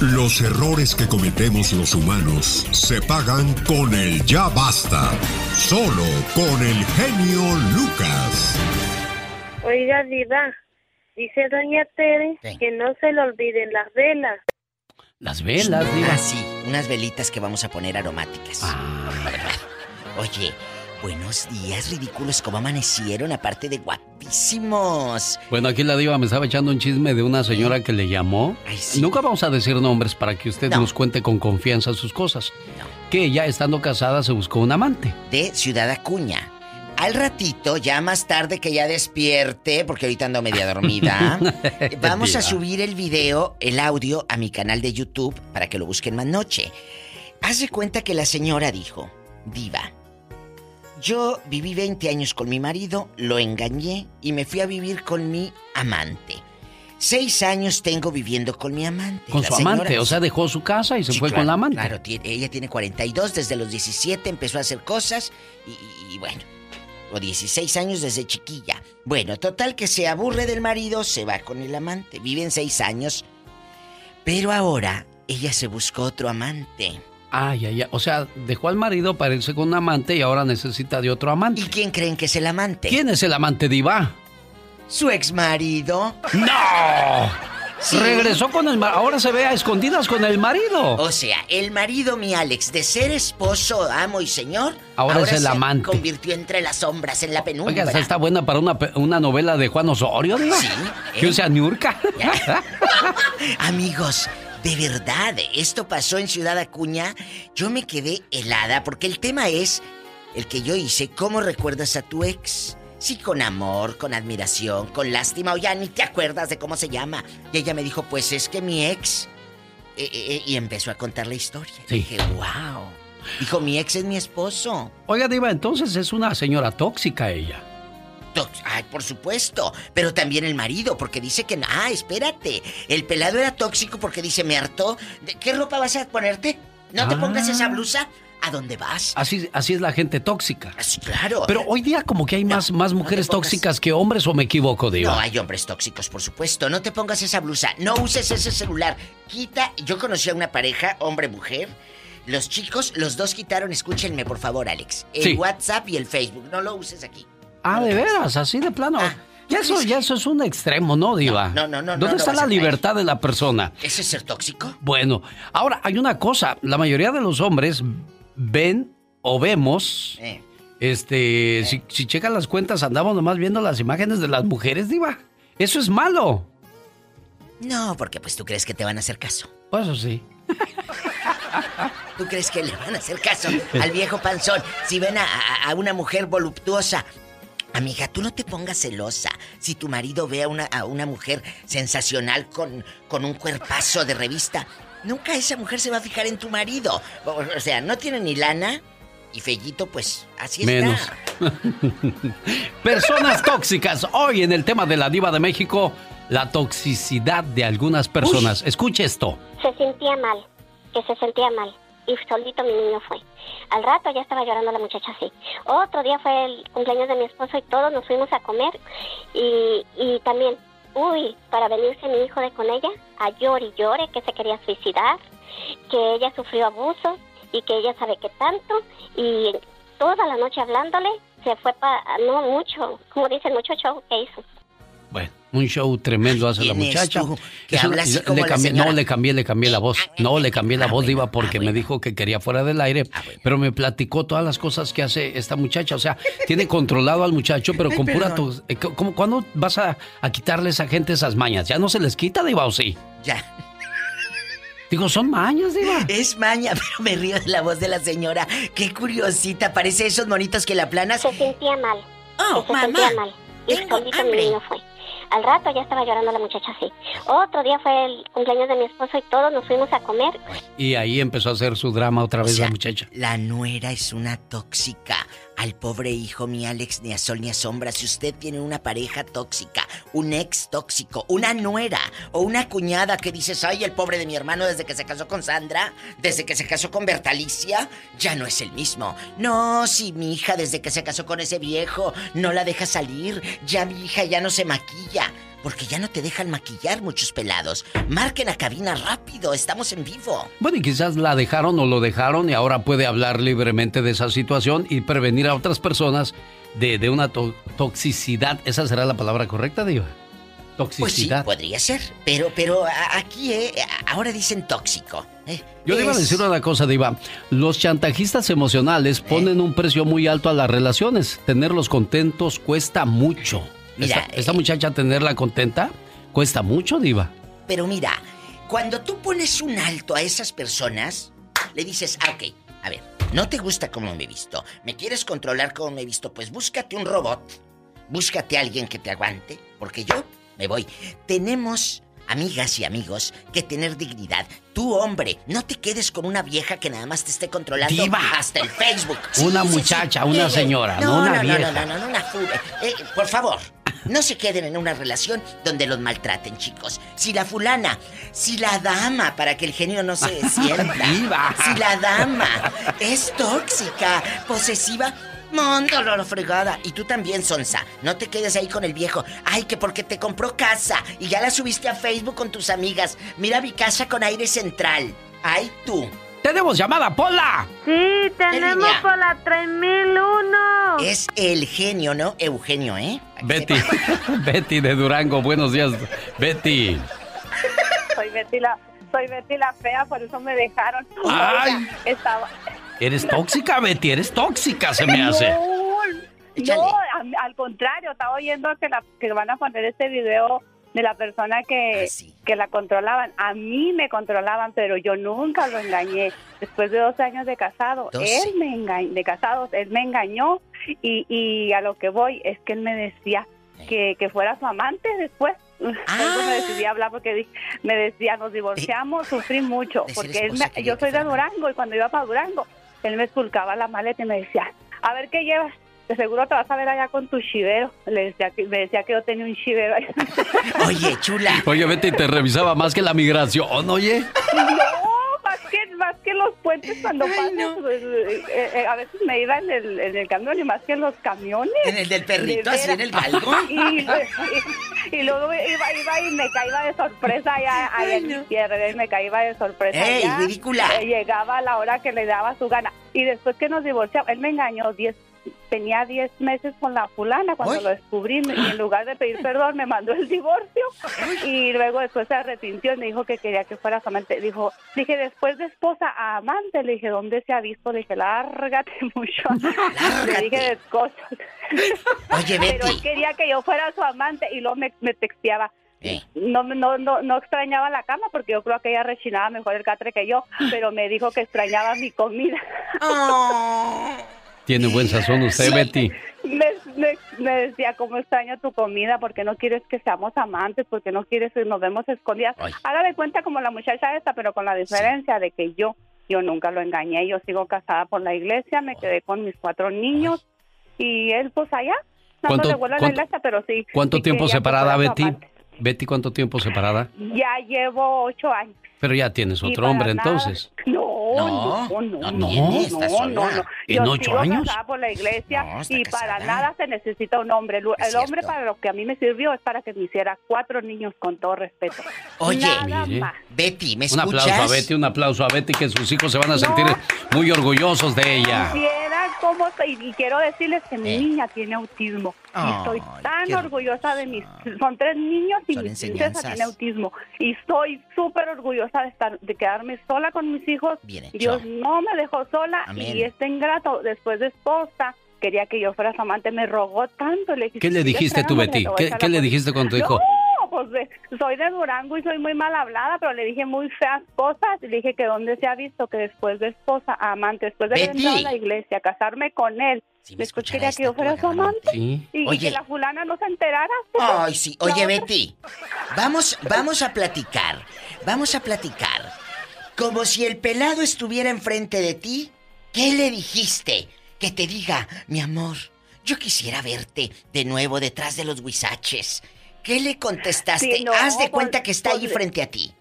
Los errores que cometemos los humanos se pagan con el ya basta. Solo con el genio Lucas. Oiga, Diva, dice Doña Tere que no se le olviden las velas. Las velas, Diva. Ah, sí, unas velitas que vamos a poner aromáticas. Ah. Oye, buenos días, ridículos, ¿cómo amanecieron? Aparte de guapísimos. Bueno, aquí la diva me estaba echando un chisme de una señora que le llamó. Nunca vamos a decir nombres para que usted nos cuente con confianza sus cosas. Que ella, estando casada, se buscó un amante. De Ciudad Acuña. Al ratito, ya más tarde que ya despierte, porque ahorita ando media dormida, vamos a subir el video, el audio, a mi canal de YouTube para que lo busquen más noche. Haz de cuenta que la señora dijo, Diva, yo viví 20 años con mi marido, lo engañé y me fui a vivir con mi amante. Seis años tengo viviendo con mi amante. Con su amante, o sea, dejó su casa y se fue con la amante. Claro, ella tiene 42, desde los 17 empezó a hacer cosas y, y bueno, o 16 años desde chiquilla. Bueno, total que se aburre del marido, se va con el amante. Viven seis años. Pero ahora ella se buscó otro amante. Ay, ay, ay. O sea, dejó al marido para irse con un amante y ahora necesita de otro amante. ¿Y quién creen que es el amante? ¿Quién es el amante diva? Su ex marido. ¡No! Regresó con el marido. Ahora se ve a escondidas con el marido. O sea, el marido, mi Alex, de ser esposo, amo y señor. Ahora, es el se amante. convirtió entre las sombras, en la penumbra. Oiga, está buena para una, una novela de Juan Osorio, diva. Sí. Que o sea, Niurka. Amigos, de verdad, esto pasó en Ciudad Acuña. Yo me quedé helada porque el tema es el que yo hice. ¿Cómo recuerdas a tu ex? Sí, con amor, con admiración, con lástima, o ya ni te acuerdas de cómo se llama. Y ella me dijo, pues es que mi ex. Eh, eh, eh, y empezó a contar la historia. Dije, wow. Dijo, mi ex es mi esposo. Oiga, Diva, entonces es una señora tóxica ella. Ay, por supuesto. Pero también el marido, porque dice que. Ah, espérate. El pelado era tóxico porque dice, me hartó. ¿De ¿Qué ropa vas a ponerte? No te pongas esa Ah. blusa. ¿A dónde vas? Así, así es la gente tóxica. claro. Pero hoy día como que hay más, más mujeres tóxicas que hombres o me equivoco, Diva. No, hay hombres tóxicos, por supuesto. No te pongas esa blusa. No uses ese celular. Quita. Yo conocí a una pareja, hombre-mujer. Los chicos, los dos quitaron, escúchenme por favor, Alex. El Sí. WhatsApp y el Facebook. No lo uses aquí. Ah, de veras, así de plano. ya, eso, ya eso es un extremo, ¿no, Diva? No, no, no, no, ¿Dónde no está la libertad de la persona? ¿Ese es ser tóxico? Bueno, ahora hay una cosa. La mayoría de los hombres ven o vemos. Eh. Este, si, si checan las cuentas, andamos nomás viendo las imágenes de las mujeres, Diva. Eso es malo. No, porque pues tú crees que te van a hacer caso. Pues eso sí. ¿Tú crees que le van a hacer caso al viejo panzón si ven a, a- a una mujer voluptuosa? Amiga, tú no te pongas celosa si tu marido ve a una, a una mujer sensacional con, con un cuerpazo de revista. Nunca esa mujer se va a fijar en tu marido. O, o sea, no tiene ni lana y Fellito, pues así Menos. está. Personas tóxicas. Hoy en el tema de la diva de México, la toxicidad de algunas personas. Escuche esto. Se sentía mal, que se sentía mal. Y solito mi niño fue. Al rato ya estaba llorando la muchacha así. Otro día fue el cumpleaños de mi esposo y todos nos fuimos a comer. Y, y también, uy, para venirse mi hijo de con ella, a llore y llore que se quería suicidar, que ella sufrió abuso y que ella sabe que tanto. Y toda la noche hablándole, se fue para, no mucho, como dicen, mucho show que hizo. Bueno, un show tremendo hace la ¿Quién es muchacha. tú que Eso- hablas así le como la cambié- señora? no, le cambié, le cambié la voz. No, le cambié la voz, Diva, porque me dijo que quería fuera del aire. Pero me platicó todas las cosas que hace esta muchacha. O sea, tiene controlado al muchacho, pero Ay, con pura... tos- eh, ¿cómo- ¿Cuándo vas a, a quitarle a esa gente esas mañas? ¿Ya no se les quita, Diva, o sí? Ya. Digo, son mañas, Diva. Es maña, pero me río de la voz de la señora. Qué curiosita, parece esos monitos que la planas. Se sentía mal. Oh, se mamá, sentía mal. Y tengo solito hambre. mi niño fue. Al rato ya estaba llorando la muchacha así. Otro día fue el cumpleaños de mi esposo y todos nos fuimos a comer. Y ahí empezó a hacer su drama otra vez sea, la muchacha. La nuera es una tóxica. Al pobre hijo, mi Alex, ni a sol ni a sombra. Si usted tiene una pareja tóxica, un ex tóxico, una nuera o una cuñada que dices, ay, el pobre de mi hermano desde que se casó con Sandra, desde que se casó con Bertalicia, ya no es el mismo. No, si mi hija desde que se casó con ese viejo no la deja salir, ya mi hija ya no se maquilla. Porque ya no te dejan maquillar muchos pelados. Marquen a cabina rápido, estamos en vivo. Bueno, y quizás la dejaron o lo dejaron y ahora puede hablar libremente de esa situación y prevenir a otras personas de, una toxicidad. ¿Esa será la palabra correcta, Diva? Toxicidad. Pues sí, podría ser. Pero, pero aquí, eh, ahora dicen tóxico. Eh. Yo le iba a decir una cosa, Diva. Los chantajistas emocionales eh. ponen un precio muy alto a las relaciones. Tenerlos contentos cuesta mucho. Mira, esta, muchacha tenerla contenta cuesta mucho, Diva. Pero mira, cuando tú pones un alto a esas personas, le dices, ah, ok, a ver, no te gusta cómo me he visto, me quieres controlar cómo me he visto, pues búscate un robot, búscate a alguien que te aguante, porque yo me voy. Tenemos, amigas y amigos, que tener dignidad. Tú, hombre, no te quedes con una vieja que nada más te esté controlando hasta el Facebook. una muchacha, una señora, no, una vieja. No, no, no, no, una eh, por favor, no se queden en una relación donde los maltraten, chicos. Si la fulana, si la dama, para que el genio no se sienta, si la dama es tóxica, posesiva, Mándalo lo fregada. Y tú también, Sonsa. No te quedes ahí con el viejo. Ay, que porque te compró casa y ya la subiste a Facebook con tus amigas. Mira mi casa con aire central. Ay, tú. ¡Tenemos llamada, Pola! Sí, tenemos Pola 3001. Es el genio, ¿no? Eugenio, ¿eh? Betty. Betty de Durango. Buenos días, Betty. Soy Betty la, soy Betty la fea, por eso me dejaron. Ay. estaba, Eres tóxica, Betty, eres tóxica, se me hace. No, al, contrario, estaba oyendo que, la, que van a poner este video de la persona que, ah, que la controlaban. A mí me controlaban, pero yo nunca lo engañé. Después de dos años de casado, él me engañó, de casados, él me engañó y, y a lo que voy es que él me decía que, que fuera su amante después. Ah. me decidí a hablar porque me decía, nos divorciamos, sufrí mucho, porque él yo soy de Durango y cuando iba para Durango, él me esculcaba la maleta y me decía, a ver qué llevas. De seguro te vas a ver allá con tu chivero. Le decía que, me decía que yo tenía un chivero ahí. Oye, chula. Oye, vete te revisaba más que la migración, oye. No, más que, más que los puentes cuando pasan. Pues, eh, eh, a veces me iba en el, en el camión y más que en los camiones. En el del perrito, así en el galgo. Y, luego iba, iba y me caía de sorpresa allá, en mi tierra. Y me caía de sorpresa. ¡Ey, ridícula! Eh, llegaba a la hora que le daba su gana. Y después que nos divorciamos, él me engañó 10 tenía 10 meses con la fulana cuando lo descubrí y en lugar de pedir perdón me mandó el divorcio y luego después se arrepintió y me dijo que quería que fuera su amante. Dijo, dije, después de esposa a amante, le dije, ¿dónde se ha visto? Le dije, lárgate mucho. Le dije de cosas. Oye, Betty. Pero él quería que yo fuera su amante y luego me, me texteaba. No, no, no, no extrañaba la cama porque yo creo que ella rechinaba mejor el catre que yo, pero me dijo que extrañaba mi comida. Oh. Tiene buen sazón usted, Betty. Me, decía, ¿cómo extraño tu comida? porque no quieres que seamos amantes? porque no quieres que nos vemos escondidas? Haga de cuenta como la muchacha esta, pero con la diferencia de que yo, yo nunca lo engañé. Yo sigo casada por la iglesia, me quedé con mis cuatro niños y él, pues allá. No ¿Cuánto, le la iglesia, pero sí. ¿Cuánto tiempo separada, Betty? Betty, ¿cuánto tiempo separada? Ya llevo ocho años. Pero ya tienes otro hombre entonces. No, no, no, no, no, no, no, ¿En ocho años? por la iglesia y para nada se necesita un hombre. El, hombre para lo que a mí me sirvió es para que me hiciera cuatro niños con todo respeto. Oye, Betty, ¿me escuchas? Un aplauso a Betty, un aplauso a Betty que sus hijos se van a sentir muy orgullosos de ella. Cómo y quiero decirles que mi niña tiene autismo y estoy tan orgullosa de mis... Son tres niños y mi princesa tiene autismo. Y estoy súper orgullosa de, estar, de quedarme sola con mis hijos. Dios no me dejó sola y este ingrato, después de esposa, quería que yo fuera su amante, me rogó tanto. Le ¿Qué le dijiste tú, Betty? ¿Qué, le dijiste con tu hijo? Pues soy de Durango y soy muy mal hablada, pero le dije muy feas cosas. Le dije que donde se ha visto que después de esposa amante, después de entrar a la iglesia, casarme con él, después quería que yo fuera su amante. Y, que la fulana no se enterara. Ay, sí. Oye, Betty, vamos, vamos a platicar. Vamos a platicar. Como si el pelado estuviera enfrente de ti, ¿qué le dijiste? Que te diga, mi amor, yo quisiera verte de nuevo detrás de los huizaches. ¿Qué le contestaste? Haz de cuenta que está ahí frente a ti.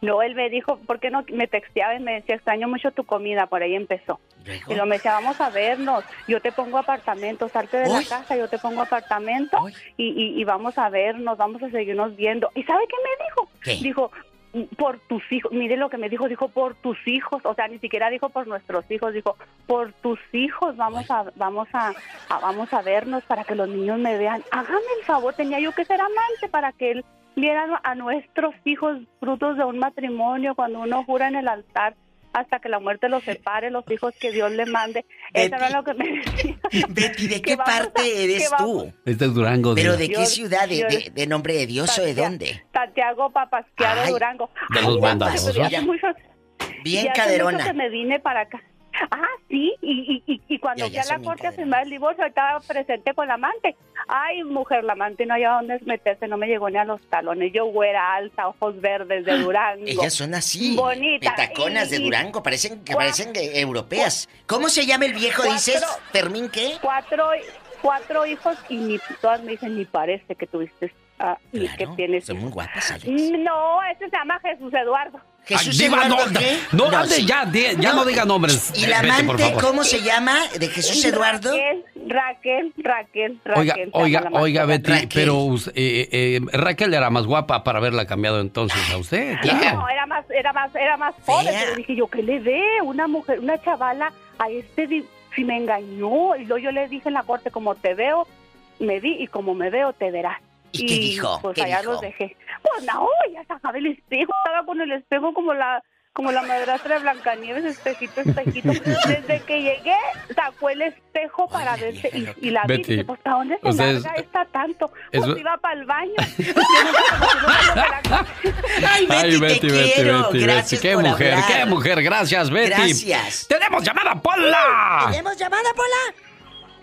No, él me dijo, ¿por qué no me texteaba y me decía, extraño mucho tu comida? Por ahí empezó. Y lo me decía, vamos a vernos, yo te pongo apartamento, salte de la casa, yo te pongo apartamento y, y, vamos a vernos, vamos a seguirnos viendo. ¿Y sabe qué me dijo? Dijo, por tus hijos, mire lo que me dijo, dijo por tus hijos, o sea, ni siquiera dijo por nuestros hijos, dijo por tus hijos vamos a vamos a, vamos a vernos para que los niños me vean. Hágame el favor, tenía yo que ser amante para que él viera a nuestros hijos frutos de un matrimonio cuando uno jura en el altar hasta que la muerte los separe, los hijos que Dios le mande. Eso era lo que me decía. Betty, ¿de qué parte eres tú? Este es Durango. ¿Pero de qué ciudad? ¿De, de, nombre de Dios o de dónde? Santiago Papasqueado, Durango. De los bandados. Bien caderona. que me vine para acá. Ah, sí, y, y, y cuando fui a la corte a firmar el divorcio, estaba presente con la amante. Ay, mujer, la amante no había dónde meterse, no me llegó ni a los talones. Yo güera, alta, ojos verdes de Durango. Ellas son así. Bonitas. Petaconas de Durango, parecen que parecen europeas. ¿Cómo se llama el viejo, dices? ¿Fermín qué? Cuatro, cuatro hijos y ni todas me dicen, ni parece que tuviste Ah, tienes. Son muy guapas, Alex. No, ese se llama Jesús Eduardo. Jesús Eduardo, ¿qué? No, no, ya, ya no. diga nombres. ¿Y la amante cómo se llama de Jesús Eduardo? Raquel, Raquel, Raquel. Oiga, oiga, oiga, Betty, pero eh, eh, Raquel era más guapa para haberla cambiado entonces a usted. No, era más, era más, era más joven. Pero dije yo, ¿qué le ve una mujer, una chavala a este si me engañó? Y luego yo le dije en la corte, como te veo, me vi y como me veo, te verás. ¿Y, qué dijo? Pues allá los dejé. Pues no, ya sacaba el espejo, estaba con el espejo como la como la madrastra de Blancanieves, espejito, espejito. Desde que llegué, sacó el espejo para verse y, la vi. Y pues, ¿para dónde se Ustedes, larga esta tanto? Pues iba para el baño. Ay, Betty, Betty, te Betty, quiero. Betty, Gracias Qué mujer, qué mujer. Gracias, Betty. Gracias. ¡Tenemos llamada, Pola! ¿Tenemos llamada, Pola?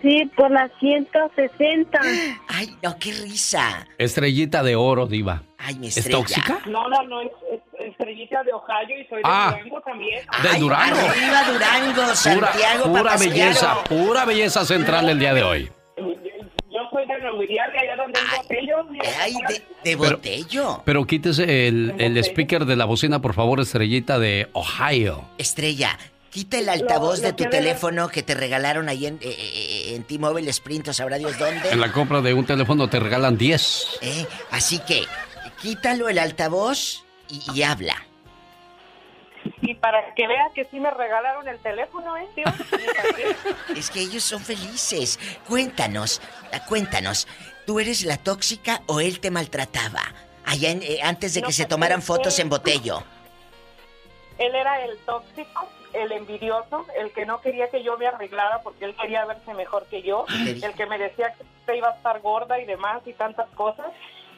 Sí, por las 160. Ay, no, qué risa. Estrellita de oro, diva. Ay, mi estrella. ¿Es tóxica? No, no, no, es, estrellita de Ohio y soy de ah, Durango también. De Durango. Arriba Durango, Santiago, Pura, pura belleza, pura belleza central el día de hoy. Yo soy de Nuevo de allá donde el botello. Ay, de, de botello. Pero quítese el, el speaker de la bocina, por favor, estrellita de Ohio. Estrella, Quita el altavoz de tu teléfono que te regalaron ahí en, eh, eh, en T-Mobile Sprint o sabrá Dios dónde. En la compra de un teléfono te regalan 10. ¿Eh? Así que, quítalo el altavoz y, habla. Y para que vea que sí me regalaron el teléfono, ¿eh, tío? es que ellos son felices. Cuéntanos, cuéntanos. ¿Tú eres la tóxica o él te maltrataba? Allá antes de que se pues, tomaran fotos en botello. Él era el tóxico el envidioso, el que no quería que yo me arreglara porque él quería verse mejor que yo, el que me decía que usted iba a estar gorda y demás y tantas cosas.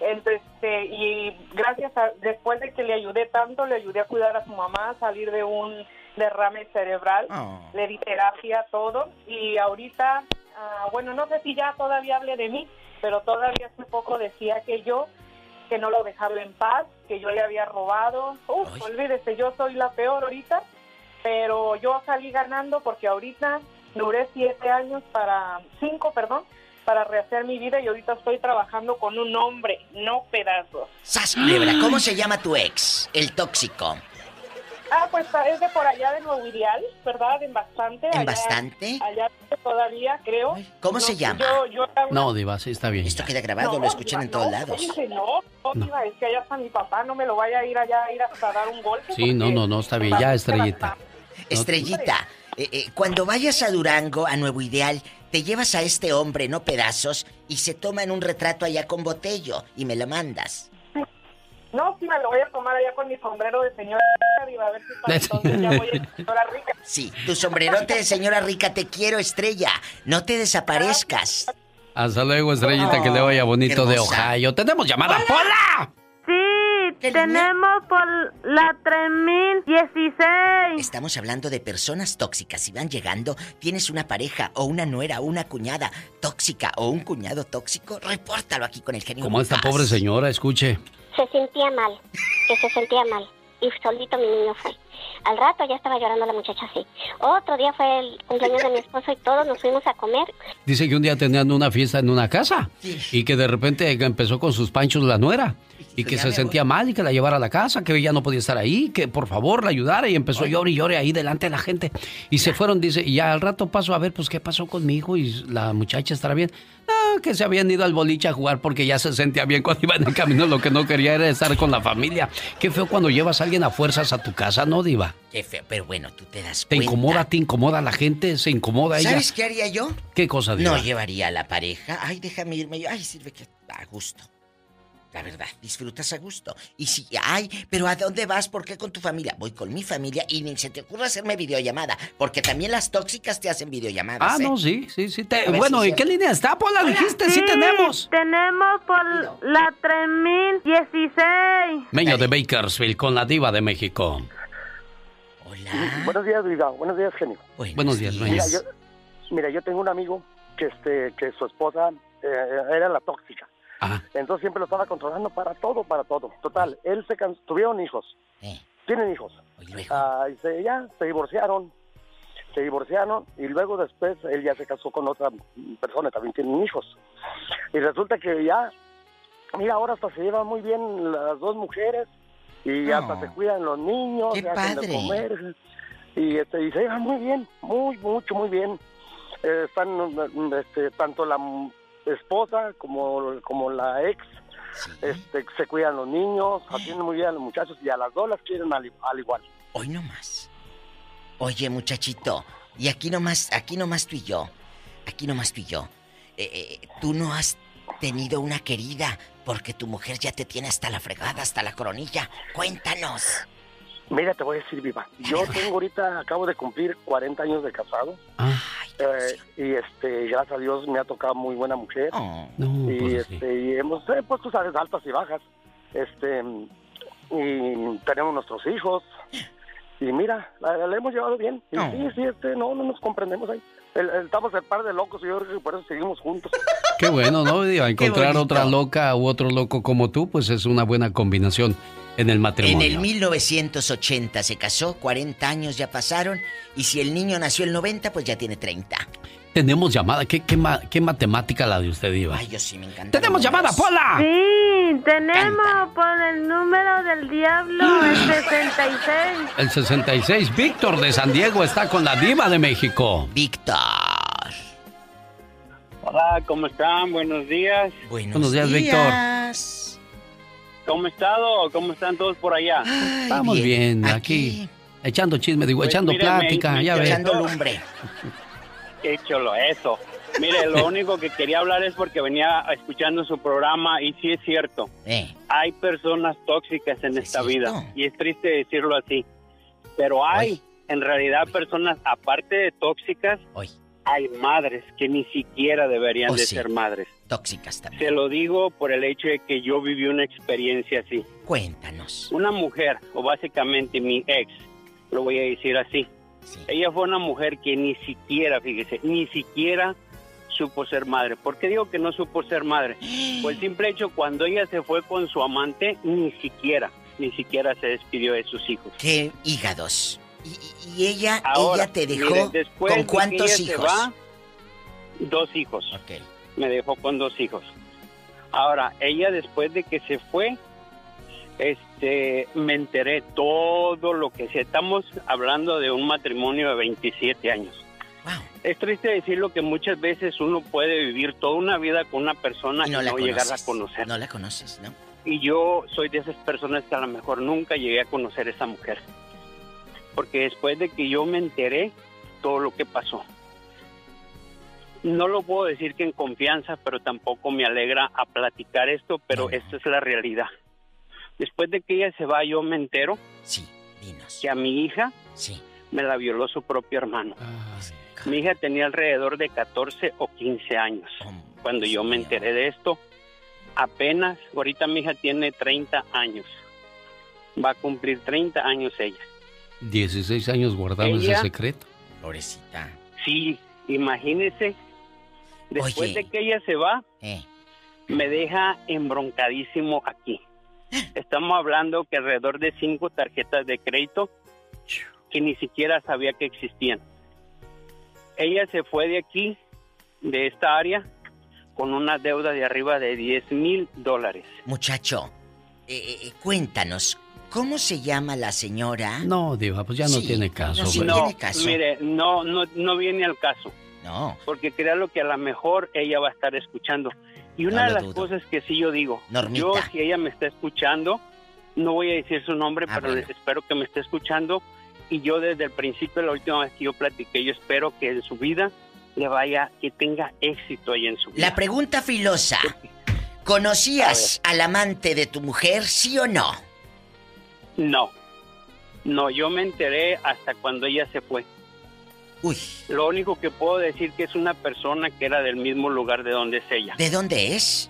Entonces, este, y gracias a, después de que le ayudé tanto, le ayudé a cuidar a su mamá, a salir de un derrame cerebral, oh. le di terapia, todo, y ahorita, ah, bueno, no sé si ya todavía hable de mí, pero todavía hace poco decía que yo que no lo dejaba en paz, que yo le había robado. Uf, olvídese, yo soy la peor ahorita pero yo salí ganando porque ahorita duré siete años para, cinco, perdón, para rehacer mi vida y ahorita estoy trabajando con un hombre, no pedazos. Sas, ¿cómo se llama tu ex, el tóxico? Ah, pues es de por allá de Nuevo Ideal, ¿verdad? En bastante. ¿En bastante? Allá todavía, creo. ¿Cómo se llama? No, Diva, sí está bien. Esto queda grabado, lo escuchan en todos lados. no, no, Diva, es que allá está mi papá, no me lo vaya a ir allá a ir a dar un golpe. Sí, no, no, no, está bien, ya, estrellita. Estrellita, eh, eh, cuando vayas a Durango, a Nuevo Ideal, te llevas a este hombre, no pedazos, y se toma en un retrato allá con botello y me lo mandas. No, sí, me lo voy a tomar allá con mi sombrero de señora rica, a ver si para entonces ya voy a señora rica. Sí, tu sombrerote de señora rica, te quiero, Estrella. No te desaparezcas. Hasta luego, Estrellita, que le vaya bonito de Ohio. ¡Tenemos llamada! ¡Pola! Tenemos por la 3016. Estamos hablando de personas tóxicas. Si van llegando, tienes una pareja o una nuera o una cuñada tóxica o un cuñado tóxico, repórtalo aquí con el genio. Como esta pobre señora, escuche. Se sentía mal, que se sentía mal. Y solito mi niño fue. Al rato ya estaba llorando la muchacha así. Otro día fue el cumpleaños de mi esposo y todos nos fuimos a comer. Dice que un día tenían una fiesta en una casa y que de repente empezó con sus panchos la nuera y que se sentía mal y que la llevara a la casa, que ella no podía estar ahí, que por favor la ayudara y empezó a llorar y llore ahí delante de la gente. Y se fueron, dice, y ya al rato pasó a ver, pues, ¿qué pasó con mi hijo? Y la muchacha estará bien. No, que se habían ido al boliche a jugar porque ya se sentía bien cuando iba en el camino. Lo que no quería era estar con la familia. Qué feo cuando llevas a alguien a fuerzas a tu casa, ¿no, Diva? Qué feo, pero bueno, tú te das cuenta. Te incomoda, te incomoda la gente, se incomoda ella. ¿Sabes qué haría yo? ¿Qué cosa, Diva? No llevaría a la pareja. Ay, déjame irme. Ay, sirve que a gusto. La verdad, disfrutas a gusto. Y si, ay, pero ¿a dónde vas? ¿Por qué con tu familia? Voy con mi familia y ni se te ocurra hacerme videollamada, porque también las tóxicas te hacen videollamadas. Ah, no, ¿eh? sí, sí, sí. Bueno, ¿y qué línea está, Pola? Dijiste, sí, tenemos. Tenemos por la 3016. Meño de Bakersfield con la diva de México. Hola. Buenos días, Diva. Buenos días, genio. Buenos, días. Mira yo, mira, yo tengo un amigo que, este, que su esposa eh, era la tóxica. Entonces siempre lo estaba controlando para todo, para todo. Total, él se tuvieron hijos. Tienen hijos. Ah, y se, ya se divorciaron. Se divorciaron y luego después él ya se casó con otra persona, también tienen hijos. Y resulta que ya, mira, ahora hasta se llevan muy bien las dos mujeres y hasta se cuidan los niños, Qué padre. de comer. Y, este, se llevan muy bien, muy, mucho, muy bien. Eh, están este, tanto la esposa como, como la ex, este, se cuidan los niños, atienden muy bien a los muchachos y a las dos las quieren al, igual. Hoy no más. Oye, muchachito, y aquí nomás, aquí nomás tú y yo, aquí nomás tú y yo. Eh, eh, tú no has tenido una querida porque tu mujer ya te tiene hasta la fregada, hasta la coronilla. Cuéntanos. Mira, te voy a decir, Viva. Yo tengo ahorita, acabo de cumplir 40 años de casado. Eh, y este, gracias a Dios me ha tocado muy buena mujer. Oh. y pues este, y hemos eh, pues tú sabes, altas y bajas. Este, y tenemos nuestros hijos. Y mira, la, hemos llevado bien. Y sí, sí, este, no, no nos comprendemos ahí. estamos el par de locos y yo creo que por eso seguimos juntos. Qué bueno, ¿no? encontrar otra loca u otro loco como tú, pues es una buena combinación en el matrimonio. En el 1980 se casó, 40 años ya pasaron, y si el niño nació el 90, pues ya tiene 30. Tenemos llamada. ¿Qué, qué, matemática la de usted, Iba? Ay, yo sí me encanta. ¡Tenemos llamada, Pola! Sí, tenemos por el número del diablo, el 66. El 66. Víctor de San Diego está con la diva de México. Víctor. Hola, ¿cómo están? Buenos días. Buenos, días, Víctor. ¿Cómo estado? ¿Cómo están todos por allá? Estamos bien, aquí. Echando chisme, digo, pues echando plática, ya ves. Echando lumbre. Qué chulo, eso. Mire, lo único que quería hablar es porque venía escuchando su programa y sí es cierto. Eh. Hay personas tóxicas en esta vida y es triste decirlo así. Pero hay, en realidad, personas aparte de tóxicas, hay madres que ni siquiera deberían oh, de ser madres. Tóxicas también. Se lo digo por el hecho de que yo viví una experiencia así. Cuéntanos. Una mujer, o básicamente mi ex, lo voy a decir así. Ella fue una mujer que ni siquiera, fíjese, ni siquiera supo ser madre. ¿Por qué digo que no supo ser madre? Pues el simple hecho, cuando ella se fue con su amante, ni siquiera, ni siquiera se despidió de sus hijos. ¿Qué hígados? Y, ella, ella te dejó con cuántos hijos? dos hijos. Me dejó con dos hijos. Ahora, ella después de que se fue, este, me enteré todo lo que se estamos hablando de un matrimonio de 27 años. Es triste decirlo que muchas veces uno puede vivir toda una vida con una persona y no, llegar a conocer. No la conoces, ¿no? Y yo soy de esas personas que a lo mejor nunca llegué a conocer a esa mujer porque después de que yo me enteré todo lo que pasó, no lo puedo decir que en confianza, pero tampoco me alegra a platicar esto, pero esta es la realidad. Después de que ella se va, yo me entero sí, que a mi hija sí. me la violó su propio hermano. mi hija tenía alrededor de 14 o 15 años. Cuando yo me enteré de esto, apenas, ahorita mi hija tiene 30 años. Va a cumplir 30 años ella. 16 años guardando ese secreto. Florecita. Sí, imagínese. Después de que ella se va, eh. me deja embroncadísimo aquí. Estamos hablando que alrededor de cinco tarjetas de crédito que ni siquiera sabía que existían. Ella se fue de aquí, de esta área, con una deuda de arriba de 10 mil dólares. Muchacho, eh, cuéntanos, ¿Cómo se llama la señora? No, Diva, pues ya no tiene caso. No, tiene caso. Mire, no, no, no viene al caso. No. Porque créalo que a lo mejor ella va a estar escuchando. Y una de las cosas que sí yo digo, yo si ella me está escuchando, no voy a decir su nombre, ah, pero espero que me esté escuchando. Y yo desde el principio, la última vez que yo platiqué, yo espero que en su vida le vaya, que tenga éxito ahí en su vida. La pregunta filosa, ¿conocías al amante de tu mujer, sí o no? No, no, yo me enteré hasta cuando ella se fue. Uy. Lo único que puedo decir que es una persona que era del mismo lugar de donde es ella. ¿De dónde es?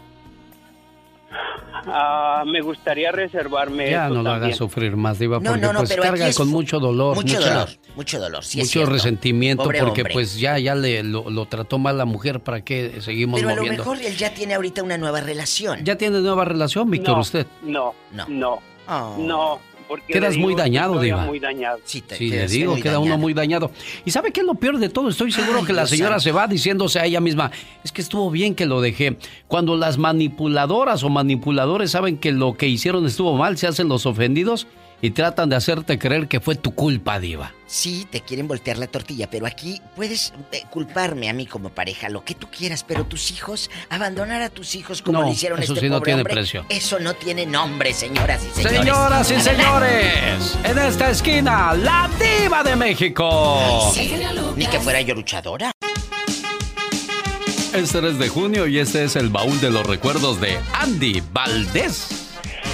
Ah, me gustaría reservarme. Ya no lo hagas sufrir más, Diva, porque pues carga con mucho dolor. Mucho dolor, mucho dolor. mucho resentimiento, porque pues ya, ya le, lo, trató mal la mujer, ¿para qué seguimos Pero a lo mejor él ya tiene ahorita una nueva relación. ¿Ya tiene nueva relación, Víctor, usted? No, no, no. Oh. No, Quedas muy dañado, Diva. Muy dañado. Sí, le digo, queda uno muy dañado. ¿Y sabe qué es lo peor de todo? Estoy seguro que la señora se va diciéndose a ella misma, es que estuvo bien que lo dejé. Cuando las manipuladoras o manipuladores saben que lo que hicieron estuvo mal, se hacen los ofendidos y tratan de hacerte creer que fue tu culpa, Diva. Sí, te quieren voltear la tortilla, pero aquí puedes eh, culparme a mí como pareja, lo que tú quieras, pero tus hijos, abandonar a tus hijos como lo hicieron eso este sí no tiene hombre, precio. eso no tiene nombre, señoras y señores. Señoras y señores, en esta esquina, la Diva de México. Ni que fuera yo luchadora. Este 3 de junio y este es el baúl de los recuerdos de Andy Valdés.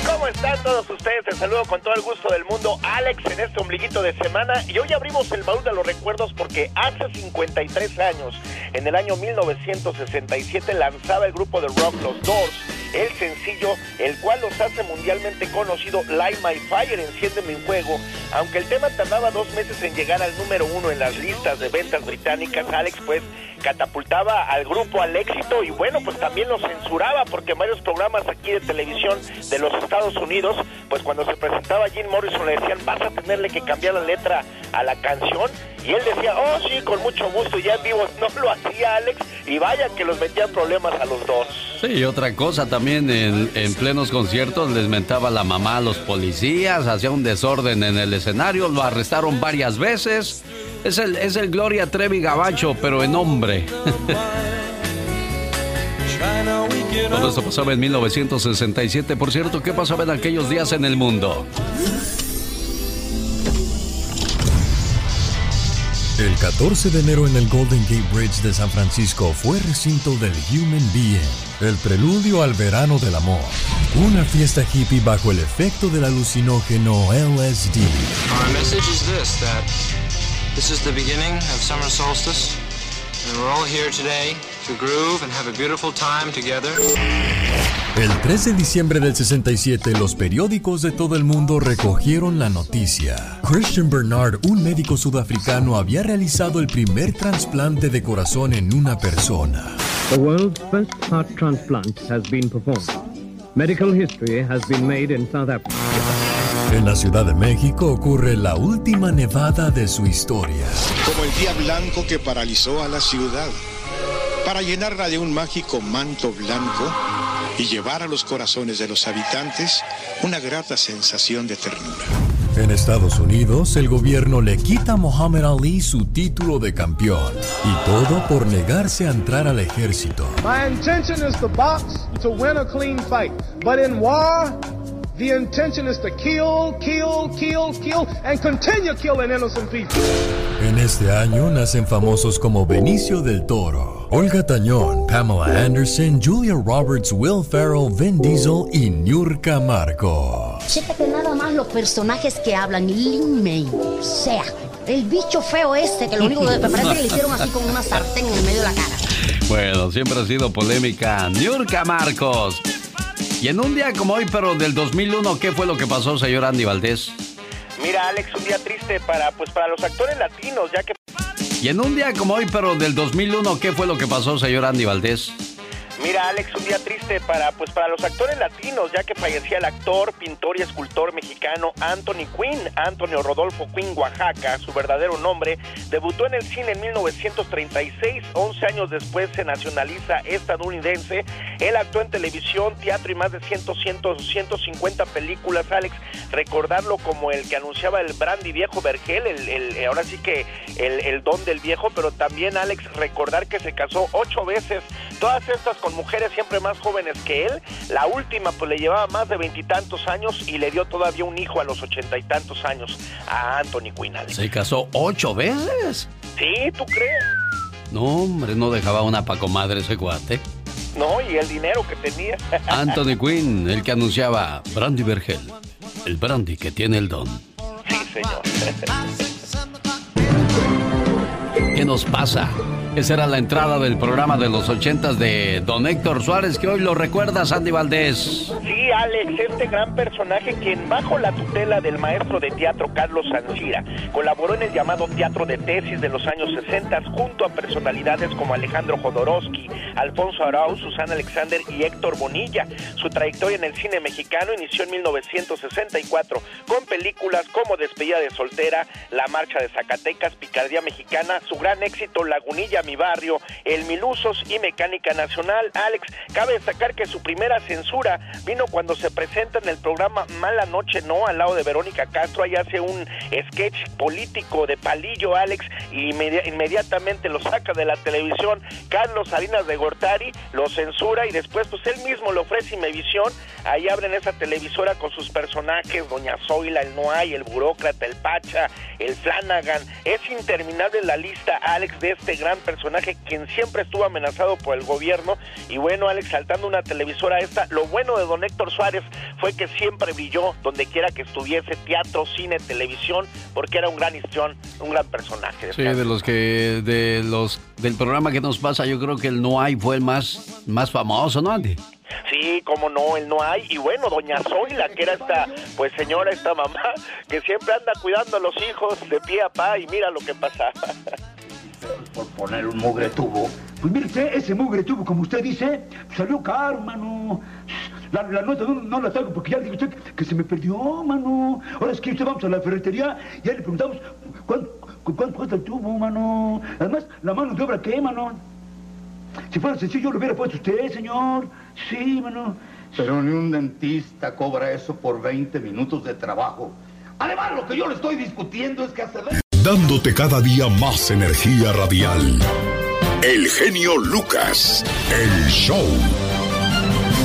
¿Cómo están todos ustedes? Te saludo con todo el gusto del mundo, Alex, en este ombliguito de semana. Y hoy abrimos el baúl de los recuerdos porque hace 53 años, en el año 1967, lanzaba el grupo de rock Los Doors el sencillo, el cual los hace mundialmente conocido Light My Fire, Enciéndeme en Fuego. Aunque el tema tardaba dos meses en llegar al número uno en las listas de ventas británicas, Alex, pues catapultaba al grupo al éxito y bueno, pues también lo censuraba porque varios programas aquí de televisión de los Estados Unidos, pues cuando se presentaba Jim Morrison le decían, vas a tenerle que cambiar la letra a la canción y él decía, oh sí, con mucho gusto, ya en vivo no lo hacía Alex y vaya que los metían problemas a los dos. Sí, otra cosa también en, en plenos conciertos les mentaba la mamá a los policías, hacía un desorden en el escenario, lo arrestaron varias veces. Es el, es el Gloria Trevi Gabacho, pero en hombre. Todo esto pasaba en 1967. Por cierto, ¿qué pasaba en aquellos días en el mundo? El 14 de enero en el Golden Gate Bridge de San Francisco fue recinto del Human Being, el preludio al verano del amor. Una fiesta hippie bajo el efecto del alucinógeno LSD. Our message is this, that This is the beginning of summer solstice, and we're all here today to groove and have a beautiful time together. El 3 de diciembre del 67, los periódicos de todo el mundo recogieron la noticia. Christian Bernard, un médico sudafricano, había realizado el primer trasplante de corazón en una persona. The world's first heart transplant has been performed. Medical history has been made in South Africa. En la Ciudad de México ocurre la última nevada de su historia. Como el día blanco que paralizó a la ciudad, para llenarla de un mágico manto blanco y llevar a los corazones de los habitantes una grata sensación de ternura. En Estados Unidos, el gobierno le quita a Muhammad Ali su título de campeón. Y todo por negarse a entrar al ejército. My intention is to box to win a clean fight. But in war, The intention is to kill, kill, kill, kill, and continue killing innocent people. En este año nacen famosos como Benicio del Toro, Olga Tañón, Pamela Anderson, Julia Roberts, Will Ferrell, Vin Diesel y Niurka Marco. Chécate nada más los personajes que hablan. Lin May, sea, el bicho feo este que lo único que me parece que le hicieron así con una sartén en el medio de la cara. Bueno, siempre ha sido polémica. Niurka Marcos. Y en un día como hoy, pero del 2001, ¿qué fue lo que pasó, señor Andy Valdés? Mira, Alex, un día triste para, pues, para los actores latinos, ya que... Y en un día como hoy, pero del 2001, ¿qué fue lo que pasó, señor Andy Valdés? Mira, Alex, un día triste para pues para los actores latinos, ya que fallecía el actor, pintor y escultor mexicano Anthony Quinn, Antonio Rodolfo Quinn Oaxaca, su verdadero nombre, debutó en el cine en 1936, 11 años después se nacionaliza estadounidense. Él actuó en televisión, teatro y más de 100, 100 150 películas, Alex. Recordarlo como el que anunciaba el brandy viejo Vergel, el, ahora sí que el, el don del viejo, pero también Alex recordar que se casó ocho veces, todas estas con mujeres siempre más jóvenes que él. La última pues le llevaba más de veintitantos años y le dio todavía un hijo a los ochenta y tantos años a Anthony Quinn. ¿Se casó ocho veces? Sí, ¿tú crees? No, hombre, no dejaba una pacomadre ese cuate. No, y el dinero que tenía. Anthony Quinn, el que anunciaba Brandy Vergel, el brandy que tiene el don. Sí, señor. ¿Qué nos pasa? Esa era la entrada del programa de los ochentas de Don Héctor Suárez, que hoy lo recuerda Sandy Valdés. Sí, Alex, este gran personaje quien bajo la tutela del maestro de teatro Carlos Sancira colaboró en el llamado teatro de tesis de los años 60 junto a personalidades como Alejandro Jodorowsky, Alfonso Arau, Susana Alexander y Héctor Bonilla. Su trayectoria en el cine mexicano inició en 1964 con películas como Despedida de Soltera, La Marcha de Zacatecas, Picardía Mexicana, su gran éxito Lagunilla mi barrio, el Milusos y Mecánica Nacional. Alex, cabe destacar que su primera censura vino cuando se presenta en el programa Mala Noche No, al lado de Verónica Castro, ahí hace un sketch político de palillo, Alex, y inmediatamente lo saca de la televisión. Carlos Salinas de Gortari lo censura y después pues él mismo le ofrece Imevisión, ahí abren esa televisora con sus personajes, Doña Zoila, el Noay, el burócrata, el Pacha, el Flanagan. Es interminable la lista, Alex, de este gran personaje personaje quien siempre estuvo amenazado por el gobierno. Y bueno, Alex, saltando una televisora esta, lo bueno de don Héctor Suárez fue que siempre brilló donde quiera que estuviese, teatro, cine, televisión, porque era un gran histrión, un gran personaje. Sí, de los que, de los, del programa que nos pasa, yo creo que el No Hay fue el más, más famoso, ¿no, Andy? Sí, como no, él no hay. Y bueno, doña Zoila, que era esta, pues señora, esta mamá, que siempre anda cuidando a los hijos de pie a pa y mira lo que pasa. por poner un mugre tubo. Pues mire usted, ese mugre tubo, como usted dice, salió caro, mano. La, nota no, la traigo porque ya le digo usted que, se me perdió, mano. Ahora es que usted vamos a la ferretería y ya le preguntamos cuánto, cuánto cuesta el tubo, mano. Además, la mano de obra, ¿qué, mano? Si fuera sencillo, lo hubiera puesto usted, señor. Sí, mano. Pero ni un dentista cobra eso por 20 minutos de trabajo. Además, lo que yo le estoy discutiendo es que hace dándote cada día más energía radial. El genio Lucas, el show.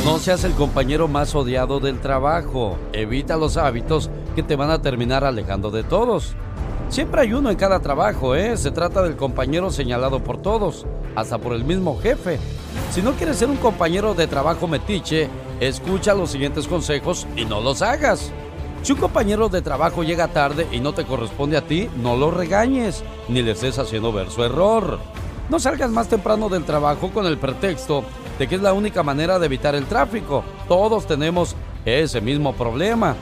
No seas el compañero más odiado del trabajo. Evita los hábitos que te van a terminar alejando de todos. Siempre hay uno en cada trabajo, ¿eh? Se trata del compañero señalado por todos, hasta por el mismo jefe. Si no quieres ser un compañero de trabajo metiche, escucha los siguientes consejos y no los hagas. Si un compañero de trabajo llega tarde y no te corresponde a ti, no lo regañes, ni le estés haciendo ver su error. No salgas más temprano del trabajo con el pretexto de que es la única manera de evitar el tráfico. Todos tenemos ese mismo problema.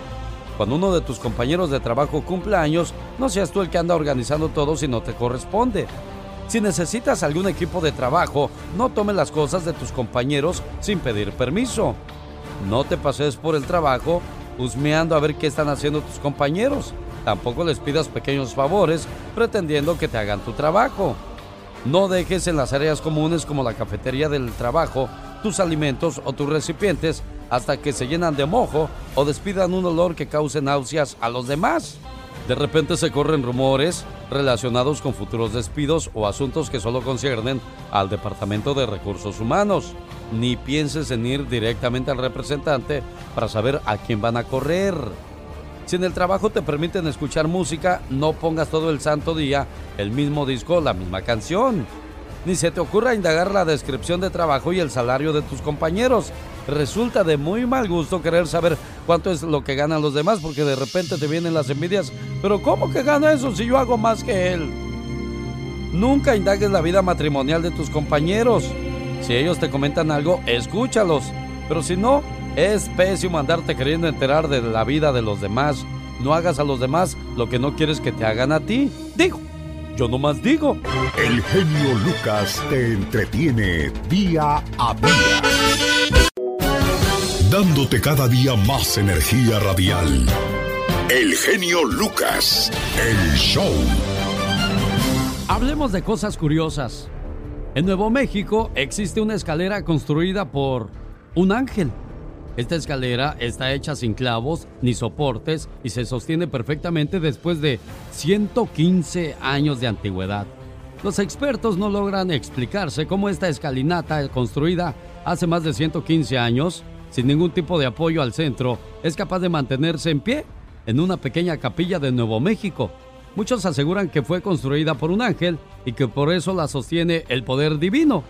Cuando uno de tus compañeros de trabajo cumple años, no seas tú el que anda organizando todo si no te corresponde. Si necesitas algún equipo de trabajo, no tome las cosas de tus compañeros sin pedir permiso. No te pases por el trabajo husmeando a ver qué están haciendo tus compañeros. Tampoco les pidas pequeños favores pretendiendo que te hagan tu trabajo. No dejes en las áreas comunes como la cafetería del trabajo tus alimentos o tus recipientes hasta que se llenan de mojo o despidan un olor que cause náuseas a los demás. De repente se corren rumores relacionados con futuros despidos o asuntos que solo conciernen al Departamento de Recursos Humanos. Ni pienses en ir directamente al representante para saber a quién van a correr. Si en el trabajo te permiten escuchar música, no pongas todo el santo día el mismo disco, la misma canción. Ni se te ocurra indagar la descripción de trabajo y el salario de tus compañeros. Resulta de muy mal gusto querer saber cuánto es lo que ganan los demás porque de repente te vienen las envidias. Pero ¿cómo que gana eso si yo hago más que él? Nunca indagues la vida matrimonial de tus compañeros. Si ellos te comentan algo, escúchalos. Pero si no, es pésimo andarte queriendo enterar de la vida de los demás. No hagas a los demás lo que no quieres que te hagan a ti. Digo, yo nomás digo. El genio Lucas te entretiene día a día. Dándote cada día más energía radial. El genio Lucas, el show. Hablemos de cosas curiosas. En Nuevo México existe una escalera construida por un ángel. Esta escalera está hecha sin clavos ni soportes y se sostiene perfectamente después de 115 años de antigüedad. Los expertos no logran explicarse cómo esta escalinata construida hace más de 115 años, sin ningún tipo de apoyo al centro, es capaz de mantenerse en pie en una pequeña capilla de Nuevo México. Muchos aseguran que fue construida por un ángel y que por eso la sostiene el poder divino.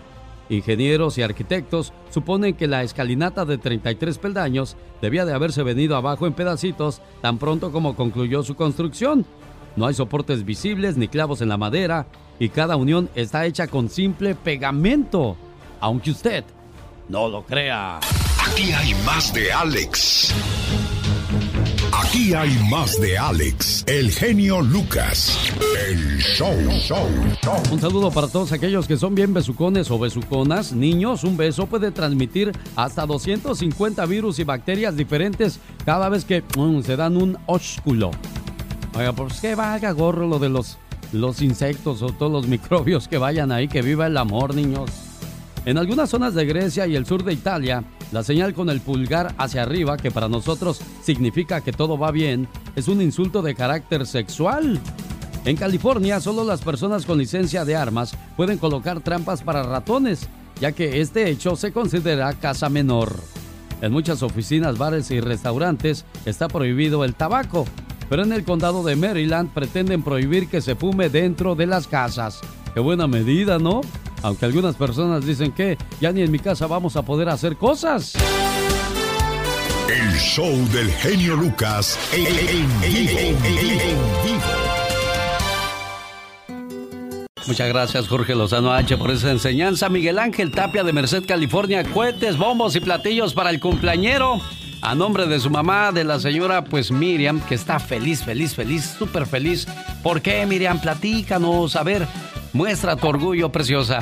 Ingenieros y arquitectos suponen que la escalinata de 33 peldaños debía de haberse venido abajo en pedacitos tan pronto como concluyó su construcción. No hay soportes visibles ni clavos en la madera y cada unión está hecha con simple pegamento, aunque usted no lo crea. Aquí hay más de Alex. Aquí hay más de Alex, el genio Lucas, el show, show, show. Un saludo para todos aquellos que son bien besucones o besuconas. Niños, un beso puede transmitir hasta 250 virus y bacterias diferentes cada vez que mm, se dan un ósculo. Oiga, pues que valga gorro lo de los, los insectos o todos los microbios que vayan ahí, que viva el amor, niños. En algunas zonas de Grecia y el sur de Italia, la señal con el pulgar hacia arriba, que para nosotros significa que todo va bien, es un insulto de carácter sexual. En California, solo las personas con licencia de armas pueden colocar trampas para ratones, ya que este hecho se considera caza menor. En muchas oficinas, bares y restaurantes está prohibido el tabaco, pero en el condado de Maryland pretenden prohibir que se fume dentro de las casas. Qué buena medida, ¿no? Aunque algunas personas dicen que ya ni en mi casa vamos a poder hacer cosas. El show del genio Lucas en, vivo. Muchas gracias Jorge Lozano H por esa enseñanza. Miguel Ángel Tapia de Merced, California. Cohetes, bombos y platillos para el cumpleañero. A nombre de su mamá, de la señora, pues Miriam, que está feliz, feliz, feliz, súper feliz. ¿Por qué, Miriam? Platícanos. A ver, Muestra tu orgullo, preciosa.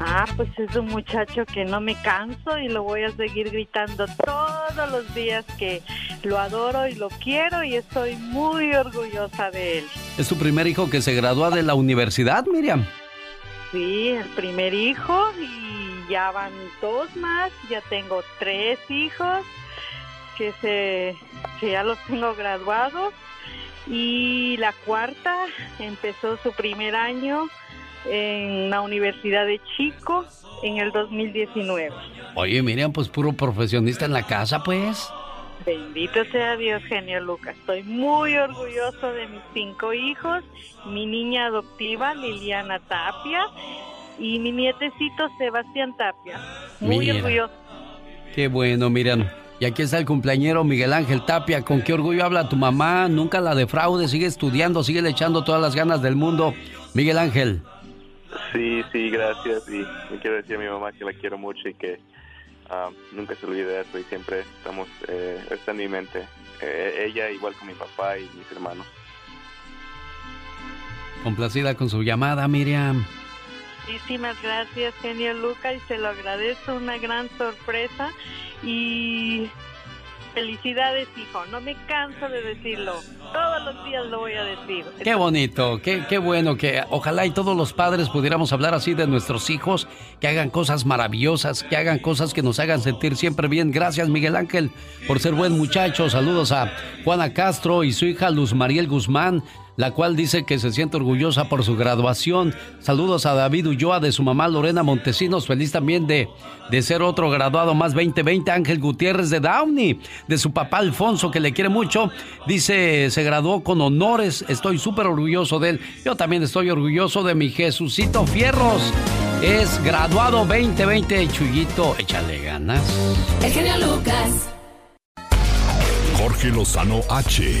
Ah, pues es un muchacho que no me canso y lo voy a seguir gritando todos los días que lo adoro y lo quiero y estoy muy orgullosa de él. ¿Es tu primer hijo que se gradúa de la universidad, Miriam? Sí, el primer hijo y ya van dos más, ya tengo tres hijos que se que ya los tengo graduados y la cuarta empezó su primer año en la Universidad de Chico en el 2019. Oye, Miriam, pues puro profesionista en la casa, pues. Bendito sea Dios, genio Lucas. Estoy muy orgulloso de mis cinco hijos, mi niña adoptiva Liliana Tapia y mi nietecito Sebastián Tapia. Muy orgulloso. Qué bueno, Miriam. Y aquí está el cumpleañero Miguel Ángel Tapia. ¿Con qué orgullo habla tu mamá? Nunca la defraude, sigue estudiando, sigue le echando todas las ganas del mundo. Miguel Ángel. Sí, sí, gracias. Y me quiero decir a mi mamá que la quiero mucho y que ah, nunca se olvide de eso y siempre estamos, eh, está en mi mente. Eh, ella igual con mi papá y mis hermanos. Complacida con su llamada, Miriam. Muchísimas gracias, genio Luca, y se lo agradezco, una gran sorpresa y felicidades, hijo. No me canso de decirlo. Todos los días lo voy a decir. Qué bonito, qué, qué bueno que ojalá y todos los padres pudiéramos hablar así de nuestros hijos, que hagan cosas maravillosas, que hagan cosas que nos hagan sentir siempre bien. Gracias, Miguel Ángel, por ser buen muchacho. Saludos a Juana Castro y su hija Luz Mariel Guzmán la cual dice que se siente orgullosa por su graduación. Saludos a David Ulloa de su mamá Lorena Montesinos, feliz también de, de ser otro graduado más 2020, Ángel Gutiérrez de Downey, de su papá Alfonso, que le quiere mucho. Dice, se graduó con honores, estoy súper orgulloso de él. Yo también estoy orgulloso de mi Jesucito Fierros. Es graduado 2020, Chuyito, échale ganas. El genio Lucas. Jorge Lozano H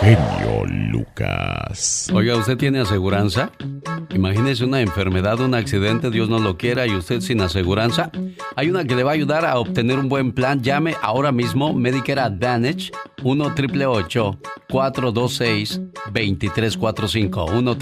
Genio Lucas. Oiga, ¿usted tiene aseguranza? Imagínese una enfermedad, un accidente, Dios no lo quiera, y usted sin aseguranza. Hay una que le va a ayudar a obtener un buen plan. Llame ahora mismo Medicare Advantage 1 888 426-2345. 1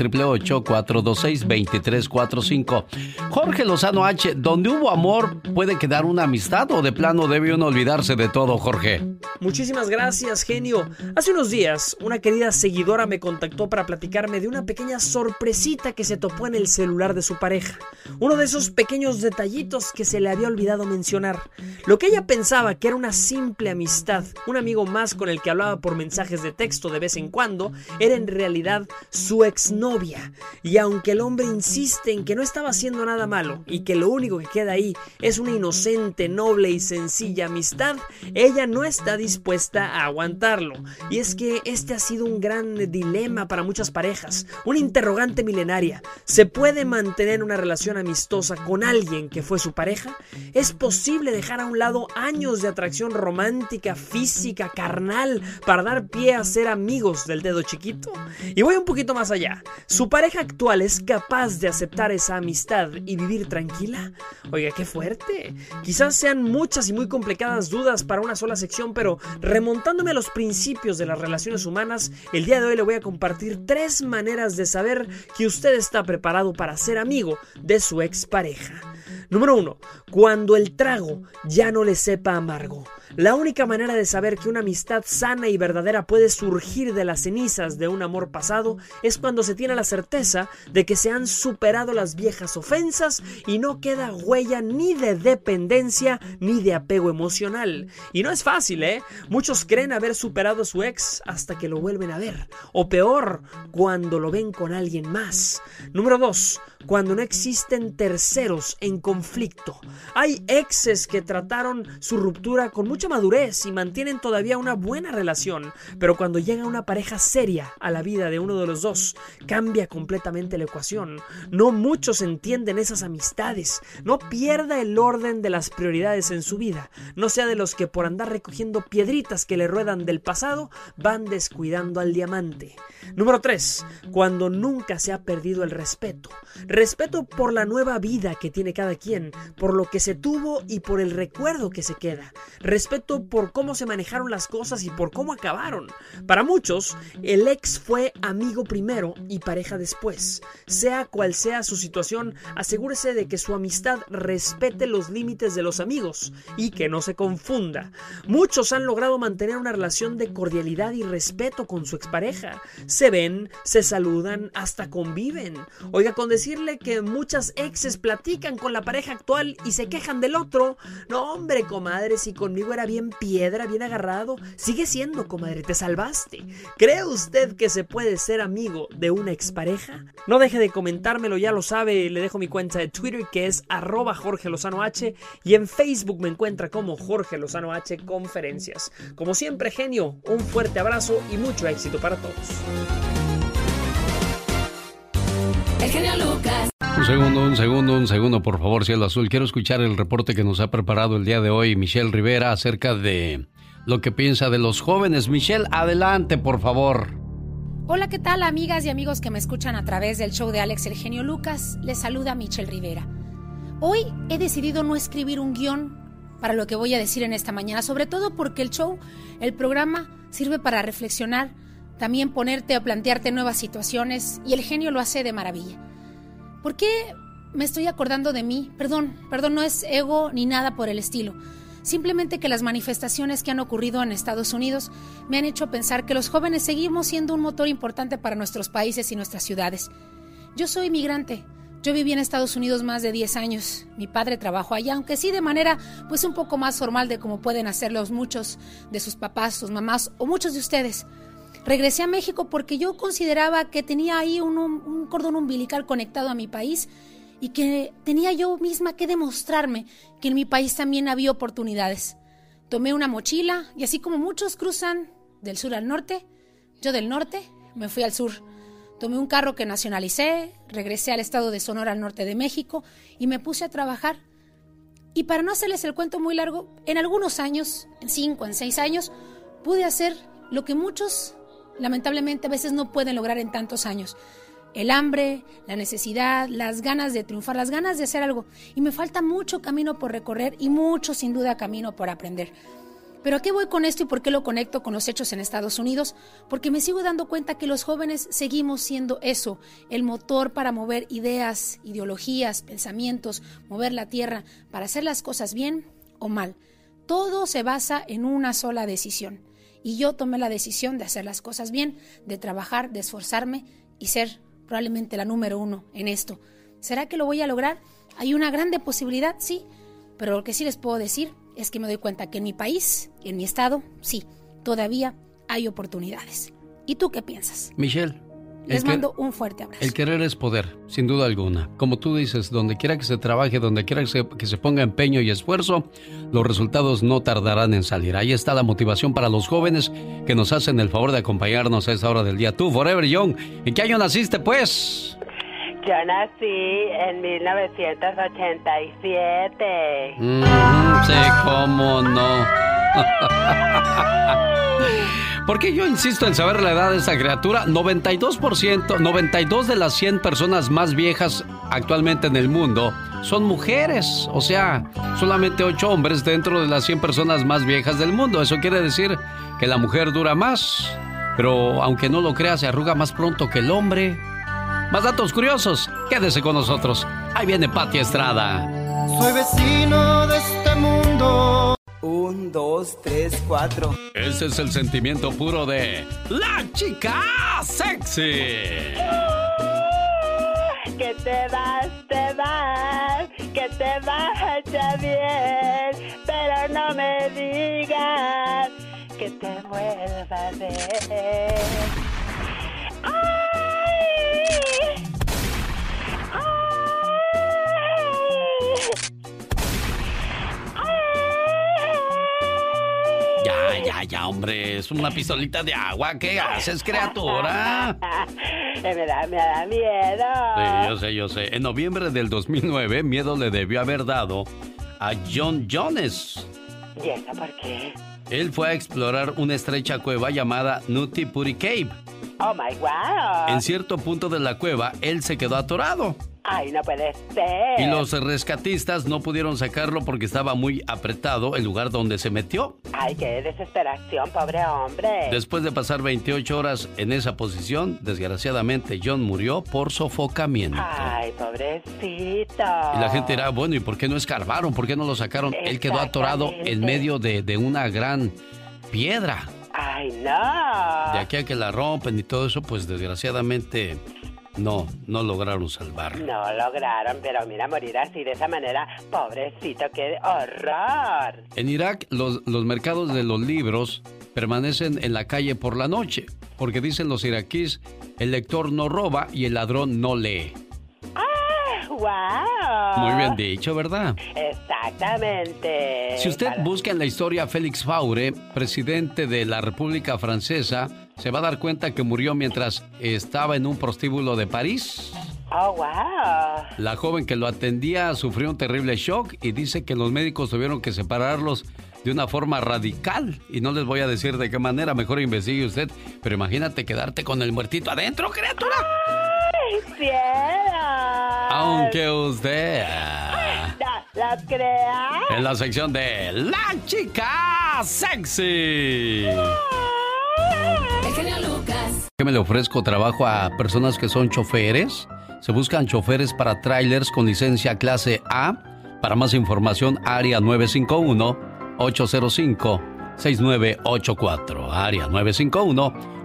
426 2345 Jorge Lozano H, donde hubo amor, puede quedar una amistad o de plano debe uno olvidarse de todo, Jorge. Muchísimas gracias, genio. Hace unos días, una querida seguidora me contactó para platicarme de una pequeña sorpresita que se topó en el celular de su pareja. Uno de esos pequeños detallitos que se le había olvidado mencionar. Lo que ella pensaba que era una simple amistad, un amigo más con el que hablaba por mensajes de texto de vez en cuando, era en realidad su exnovia. Y aunque el hombre insiste en que no estaba haciendo nada malo y que lo único que queda ahí es una inocente, noble y sencilla amistad, ella no está dispuesta a aguantarlo. Y es que este ha sido un gran dilema para muchas parejas, una interrogante milenaria. ¿Se puede mantener una relación amistosa con alguien que fue su pareja? ¿Es posible dejar a un lado años de atracción romántica, física, carnal, para dar pie a ser amigos del dedo chiquito? Y voy un poquito más allá. ¿Su pareja actual es capaz de aceptar esa amistad y vivir tranquila? Oiga, qué fuerte. Quizás sean muchas y muy complicadas dudas para una sola sección, pero remontándome a los principios de las relaciones humanas, el día de hoy le voy a compartir tres maneras de saber que usted está preparado para ser amigo de su expareja. Número 1. Cuando el trago ya no le sepa amargo. La única manera de saber que una amistad sana y verdadera puede surgir de las cenizas de un amor pasado es cuando se tiene la certeza de que se han superado las viejas ofensas y no queda huella ni de dependencia ni de apego emocional. Y no es fácil, ¿eh? Muchos creen haber superado a su ex hasta que lo vuelven a ver. O peor, cuando lo ven con alguien más. Número 2 cuando no existen terceros en conflicto. Hay exes que trataron su ruptura con mucha madurez y mantienen todavía una buena relación, pero cuando llega una pareja seria a la vida de uno de los dos, cambia completamente la ecuación. No muchos entienden esas amistades. No pierda el orden de las prioridades en su vida. No sea de los que por andar recogiendo piedritas que le ruedan del pasado van descuidando al diamante. Número 3. Cuando nunca se ha perdido el respeto. Respeto por la nueva vida que tiene cada quien, por lo que se tuvo y por el recuerdo que se queda. Por cómo se manejaron las cosas y por cómo acabaron. Para muchos, el ex fue amigo primero y pareja después. Sea cual sea su situación, asegúrese de que su amistad respete los límites de los amigos y que no se confunda. Muchos han logrado mantener una relación de cordialidad y respeto con su expareja. Se ven, se saludan, hasta conviven. Oiga, con decirle que muchas exes platican con la pareja actual y se quejan del otro. No, hombre, comadre, si conmigo bien piedra, bien agarrado, sigue siendo, comadre, te salvaste. ¿Cree usted que se puede ser amigo de una expareja? No deje de comentármelo, ya lo sabe, le dejo mi cuenta de Twitter que es arroba Jorge Lozano H y en Facebook me encuentra como Jorge Lozano H Conferencias. Como siempre, genio, un fuerte abrazo y mucho éxito para todos. El genio Lucas. Un segundo, un segundo, un segundo, por favor, cielo azul. Quiero escuchar el reporte que nos ha preparado el día de hoy Michelle Rivera acerca de lo que piensa de los jóvenes. Michelle, adelante, por favor. Hola, ¿qué tal, amigas y amigos que me escuchan a través del show de Alex el genio Lucas? Les saluda Michelle Rivera. Hoy he decidido no escribir un guion para lo que voy a decir en esta mañana, sobre todo porque el show, el programa, sirve para reflexionar, también ponerte o plantearte nuevas situaciones y el genio lo hace de maravilla. ¿Por qué me estoy acordando de mí? Perdón, perdón, no es ego ni nada por el estilo. Simplemente que las manifestaciones que han ocurrido en Estados Unidos me han hecho pensar que los jóvenes seguimos siendo un motor importante para nuestros países y nuestras ciudades. Yo soy migrante. Yo viví en Estados Unidos más de 10 años. Mi padre trabajó allá, aunque sí de manera pues un poco más formal de como pueden hacerlo muchos de sus papás, sus mamás o muchos de ustedes. Regresé a México porque yo consideraba que tenía ahí un, cordón umbilical conectado a mi país y que tenía yo misma que demostrarme que en mi país también había oportunidades. Tomé una mochila y así como muchos cruzan del sur al norte, yo del norte me fui al sur. Tomé un carro que nacionalicé, regresé al estado de Sonora al norte de México y me puse a trabajar. Y para no hacerles el cuento muy largo, en algunos años, en cinco, en seis años, pude hacer lo que muchos lamentablemente a veces no pueden lograr en tantos años. El hambre, la necesidad, las ganas de triunfar, las ganas de hacer algo. Y me falta mucho camino por recorrer y mucho sin duda camino por aprender. Pero ¿a qué voy con esto y por qué lo conecto con los hechos en Estados Unidos? Porque me sigo dando cuenta que los jóvenes seguimos siendo eso, el motor para mover ideas, ideologías, pensamientos, mover la tierra, para hacer las cosas bien o mal. Todo se basa en una sola decisión. Y yo tomé la decisión de hacer las cosas bien, de trabajar, de esforzarme y ser probablemente la número uno en esto. ¿Será que lo voy a lograr? Hay una grande posibilidad, sí, pero lo que sí les puedo decir es que me doy cuenta que en mi país, en mi estado, sí, todavía hay oportunidades. ¿Y tú qué piensas? Michelle. Les mando un fuerte abrazo. El querer es poder, sin duda alguna. Como tú dices, donde quiera que se trabaje, donde quiera que se, que se, ponga empeño y esfuerzo, los resultados no tardarán en salir. Ahí está la motivación para los jóvenes que nos hacen el favor de acompañarnos a esta hora del día. Tú, Forever Young, ¿en qué año naciste, pues? Yo nací en 1987. sí, cómo no. ¿Por qué yo insisto en saber la edad de esa criatura? 92%, 92 de las 100 personas más viejas actualmente en el mundo son mujeres. O sea, solamente 8 hombres dentro de las 100 personas más viejas del mundo. Eso quiere decir que la mujer dura más. Pero aunque no lo crea, se arruga más pronto que el hombre. Más datos curiosos, quédese con nosotros. Ahí viene Pati Estrada. Soy vecino de este mundo. Un, dos, tres, cuatro. Ese es el sentimiento puro de la chica sexy. Que te vas, te vas, que te vas ya bien, pero no me digas que te vuelva a ver. Ya, ya, ya, hombre, es una pistolita de agua. ¿Qué haces, criatura? me, da, me da miedo. Sí, yo sé, yo sé. En noviembre del 2009, miedo le debió haber dado a John Jones. ¿Y eso por qué? Él fue a explorar una estrecha cueva llamada Nutty Puri Cave. Oh my wow. En cierto punto de la cueva, él se quedó atorado. Ay, no puede ser. Y los rescatistas no pudieron sacarlo porque estaba muy apretado el lugar donde se metió. Ay, qué desesperación, pobre hombre. Después de pasar 28 horas en esa posición, desgraciadamente John murió por sofocamiento. Ay, pobrecito. Y la gente dirá, bueno, ¿y por qué no escarbaron? ¿Por qué no lo sacaron? Él quedó atorado en medio de, de una gran piedra. Ay, no. De aquí a que la rompen y todo eso, pues desgraciadamente no, no lograron salvarlo. No lograron, pero mira, morir así de esa manera, pobrecito, qué horror. En Irak, los, los mercados de los libros permanecen en la calle por la noche, porque dicen los iraquíes, el lector no roba y el ladrón no lee. ¡Wow! Muy bien dicho, ¿verdad? Exactamente. Si usted busca en la historia Félix Faure, presidente de la República Francesa, se va a dar cuenta que murió mientras estaba en un prostíbulo de París. Oh, wow. La joven que lo atendía sufrió un terrible shock y dice que los médicos tuvieron que separarlos de una forma radical. Y no les voy a decir de qué manera, mejor investigue usted. Pero imagínate quedarte con el muertito adentro, criatura. ¡Ay, cielo! Aunque usted... No, lo crea. En la sección de La Chica Sexy. ¿Qué me le ofrezco trabajo a personas que son choferes? Se buscan choferes para trailers con licencia clase A. Para más información, área 951-805-6984. Área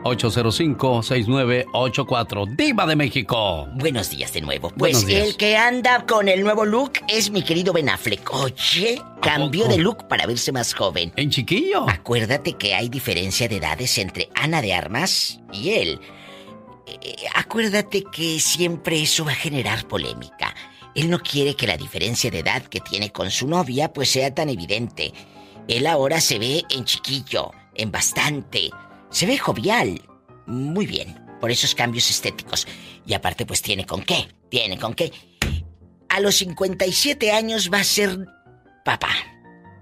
951-805-6984. Diva de México. Buenos días de nuevo. Pues el que anda con el nuevo look es mi querido Ben Affleck. Oye, cambió de look para verse más joven. ¿En chiquillo? Acuérdate que hay diferencia de edades entre Ana de Armas y él. Eh, acuérdate que siempre eso va a generar polémica. Él no quiere que la diferencia de edad que tiene con su novia pues sea tan evidente. Él ahora se ve en chiquillo, en bastante. Se ve jovial. Muy bien, por esos cambios estéticos. Y aparte pues tiene con qué, tiene con qué. A los 57 años va a ser papá.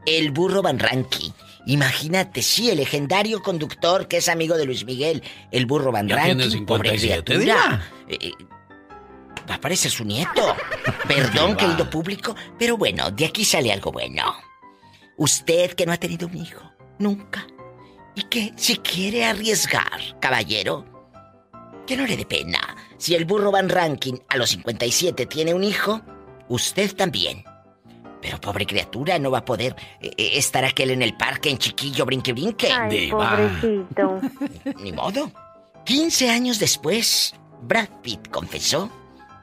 El burro Van Ranky. Imagínate, sí, el legendario conductor que es amigo de Luis Miguel, el burro Van 57, pobre criatura. Eh, va a parecer su nieto. Perdón, querido público, pero bueno, de aquí sale algo bueno. Usted que no ha tenido un hijo, Nunca. ¿Y qué? Si quiere arriesgar, caballero, que no le dé pena. Si el burro Van Ranking a los 57 tiene un hijo, usted también. Pero pobre criatura, no va a poder eh, eh, estar aquel en el parque en chiquillo brinque brinque. Ay, pobrecito. Ni modo. 15 años después, Brad Pitt confesó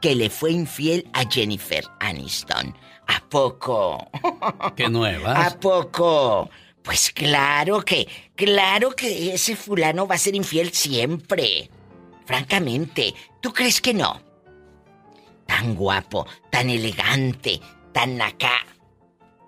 que le fue infiel a Jennifer Aniston. ¿A poco? ¿Qué nuevas? ¿A poco? Pues claro que, claro que ese fulano va a ser infiel siempre. Francamente, ¿tú crees que no? Tan guapo, tan elegante, tan acá.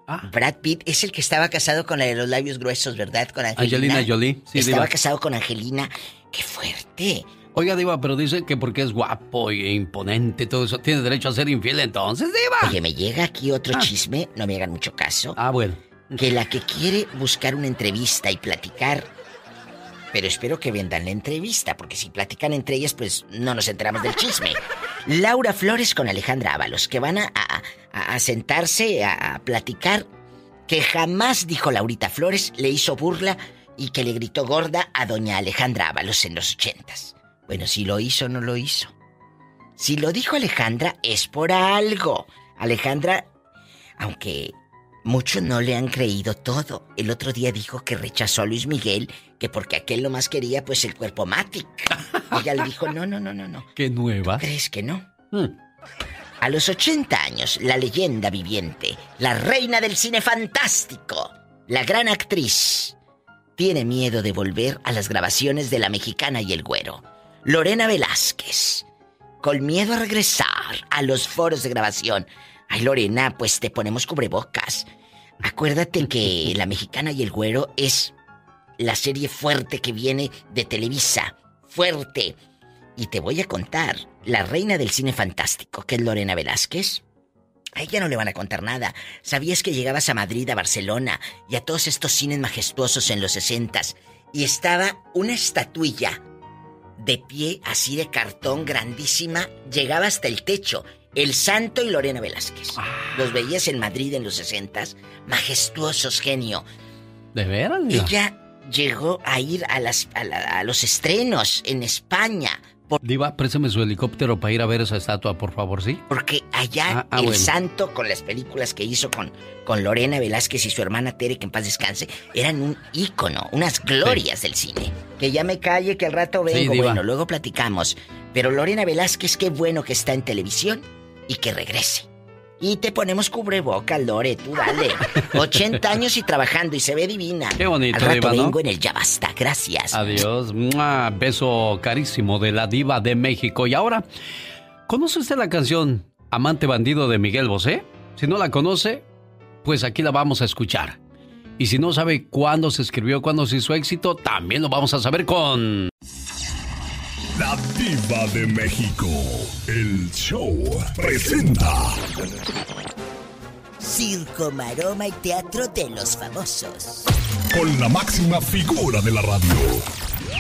Ah. Brad Pitt es el que estaba casado con la de los labios gruesos, ¿verdad? Con Angelina. Angelina Jolie, sí, estaba diva. casado con Angelina. ¡Qué fuerte! Oiga, Diva, pero dice que porque es guapo e imponente, todo eso, tiene derecho a ser infiel entonces, Diva. Oye, me llega aquí otro chisme, no me hagan mucho caso. Ah, bueno. Que la que quiere buscar una entrevista y platicar. Pero espero que vendan la entrevista, porque si platican entre ellas, pues no nos enteramos del chisme. Laura Flores con Alejandra Ábalos, que van a, a- a- a sentarse a, a platicar que jamás, dijo Laurita Flores, le hizo burla y que le gritó gorda a doña Alejandra Ábalos en los ochentas. Bueno, si lo hizo o no lo hizo. Si lo dijo Alejandra, es por algo. Alejandra, aunque muchos no le han creído todo. El otro día dijo que rechazó a Luis Miguel, que porque aquel lo más quería, pues el cuerpo Matic. Ella le dijo, no, no, no, no, no. ¿Qué nueva? ¿Crees que no? Hmm. A los 80 años, la leyenda viviente, la reina del cine fantástico, la gran actriz, tiene miedo de volver a las grabaciones de La Mexicana y el Güero. Lorena Velázquez, con miedo a regresar a los foros de grabación. Ay, Lorena, pues te ponemos cubrebocas. Acuérdate que La Mexicana y el Güero es la serie fuerte que viene de Televisa. Fuerte. Y te voy a contar, la reina del cine fantástico, que es Lorena Velázquez. A ella no le van a contar nada. ¿Sabías que llegabas a Madrid, a Barcelona y a todos estos cines majestuosos en los sesentas y estaba una estatuilla de pie así de cartón grandísima, llegaba hasta el techo. El Santo y Lorena Velázquez. Los veías en Madrid en los sesentas, majestuosos, genio. ¿De veras? Ella llegó a ir a, las, a, la- a los estrenos en España. por- Diva, préstame su helicóptero para ir a ver esa estatua, por favor, ¿sí? porque allá Ah, ah, el bueno. santo, con las películas que hizo con, con Lorena Velázquez y su hermana Tere, que en paz descanse, eran un ícono, unas glorias del cine. Que ya me calle, que al rato vengo. bueno, luego platicamos. Pero Lorena Velázquez, qué bueno que está en televisión y que regrese. Y te ponemos cubrebocas, Lore, tú dale. 80 años y trabajando y se ve divina. Qué bonito, Al rato Diva, ¿no? vengo en el Ya Basta, gracias. Adiós. ¡Mua! Beso carísimo de la diva de México. Y ahora, ¿conoce usted la canción Amante Bandido de Miguel Bosé? Si no la conoce, pues aquí la vamos a escuchar. Y si no sabe cuándo se escribió, cuándo se hizo éxito, también lo vamos a saber con... La diva de México. El show presenta. Circo, maroma y teatro de los famosos. Con la máxima figura de la radio.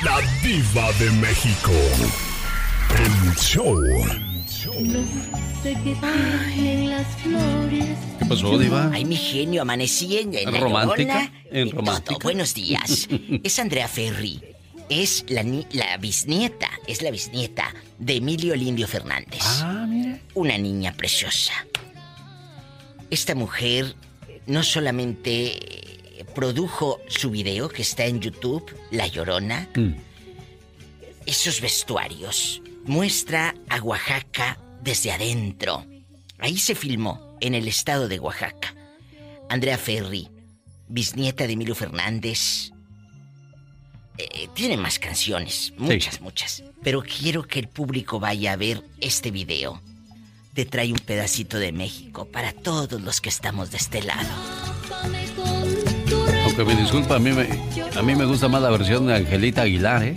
La diva de México. El show. sé qué tienen las flores. ¿Qué pasó, diva? Ay, mi genio, amanecí en, en la ¿Romántica? Llorona ¿En romántica? todo. Buenos días. es Andrea Ferri. Es la, ni- la bisnieta, es la bisnieta de Emilio Lindio Fernández. Ah, mire. Una niña preciosa. Esta mujer no solamente eh, produjo su video que está en YouTube, La Llorona, Mm. esos vestuarios. Muestra a Oaxaca desde adentro. Ahí se filmó, en el estado de Oaxaca. Andrea Ferri, bisnieta de Emilio Fernández. Eh, tiene más canciones, muchas, muchas. Pero quiero que el público vaya a ver este video. Te trae un pedacito de México para todos los que estamos de este lado. Aunque me disculpa, a mí me, a mí me gusta más la versión de Angelita Aguilar, ¿eh?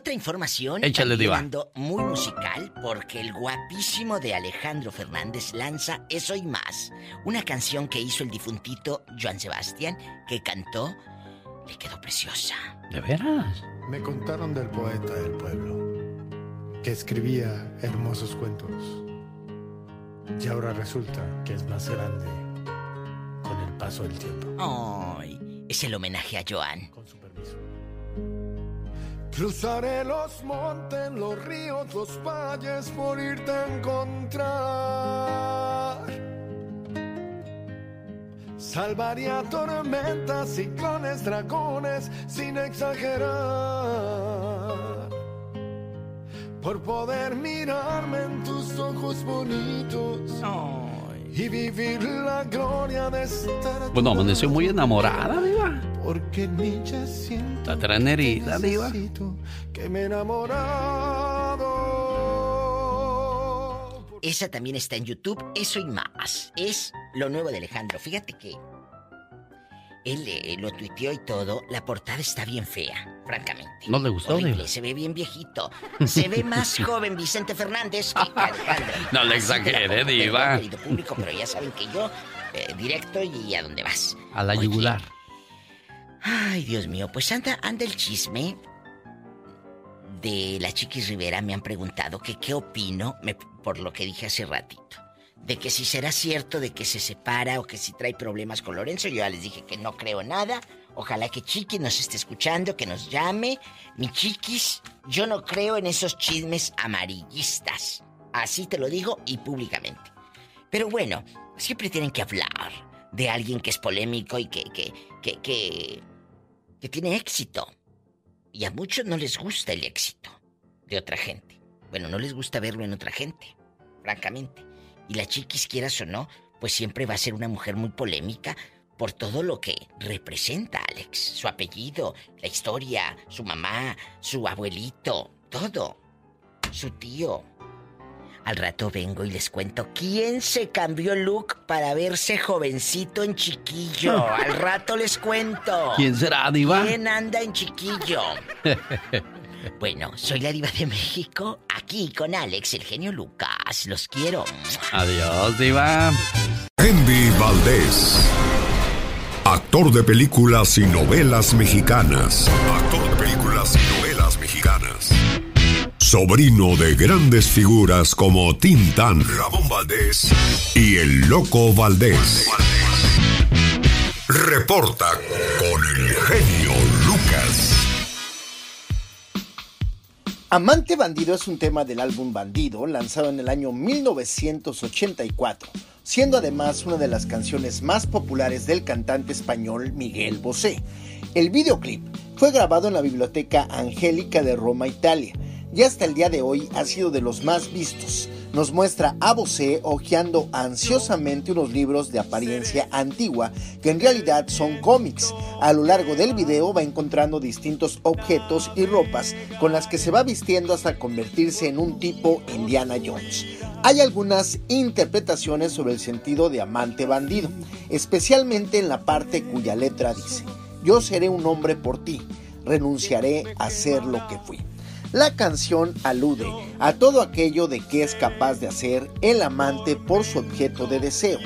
Otra información, Échale, diva. muy musical porque el guapísimo de Alejandro Fernández lanza Eso y Más, una canción que hizo el difuntito Joan Sebastián, que cantó Le quedó preciosa. ¿De veras? Me contaron del poeta del pueblo, que escribía hermosos cuentos. Y ahora resulta que es más grande con el paso del tiempo. Ay, es el homenaje a Joan. Cruzaré los montes, los ríos, los valles por irte a encontrar. Salvaría tormentas, ciclones, dragones, sin exagerar. Por poder mirarme en tus ojos bonitos y vivir la gloria de estar Bueno, amaneció muy enamorada, Diva. porque ni ya siento La traen herida, Diva. que me he enamorado. Esa también está en YouTube, eso y más. Es lo nuevo de Alejandro. Fíjate que él eh, lo tuiteó y todo. La portada está bien fea, francamente. ¿No le gustó, Horrible, se ve bien viejito. Se ve más joven Vicente Fernández que Alejandro. No le exagere, Diva. querido público, pero ya saben que yo, eh, directo y a dónde vas. A la Oye, yugular. Ay, Dios mío, pues anda, anda el chisme de la Chiquis Rivera. Me han preguntado que qué opino, me- por lo que dije hace ratito. De que si será cierto de que se separa o que si trae problemas con Lorenzo. Yo ya les dije que no creo nada. Ojalá que Chiquis nos esté escuchando, que nos llame. Mi Chiquis, yo no creo en esos chismes amarillistas. Así te lo digo y públicamente. Pero bueno, siempre tienen que hablar de alguien que es polémico y que, que, que, que tiene éxito. Y a muchos no les gusta el éxito de otra gente. Bueno, no les gusta verlo en otra gente, francamente. Y la chiquis, quieras o no, pues siempre va a ser una mujer muy polémica por todo lo que representa Alex. Su apellido, la historia, su mamá, su abuelito, todo. Su tío. Al rato vengo y les cuento quién se cambió look para verse jovencito en chiquillo. Al rato les cuento. ¿Quién será, Diva? ¿Quién anda en chiquillo? Bueno, soy la diva de México, aquí con Alex, el genio Los quiero. Adiós, Diva. Andy Valdés. Actor de películas y novelas mexicanas. Actor de películas y novelas mexicanas. Sobrino de grandes figuras como Tintán, Ramón Valdés y el Loco Valdés. Reporta con el genio Amante Bandido es un tema del álbum Bandido, lanzado en el año 1984, siendo además una de las canciones más populares del cantante español Miguel Bosé. El videoclip fue grabado en la Biblioteca Angélica de Roma, Italia, y hasta el día de hoy ha sido de los más vistos. Nos muestra a Bosé hojeando ansiosamente unos libros de apariencia antigua que en realidad son cómics. A lo largo del video va encontrando distintos objetos y ropas con las que se va vistiendo hasta convertirse en un tipo Indiana Jones. Hay algunas interpretaciones sobre el sentido de amante bandido, especialmente en la parte cuya letra dice, yo seré un hombre por ti, renunciaré a ser lo que fui. La canción alude a todo aquello de que es capaz de hacer el amante por su objeto de deseo.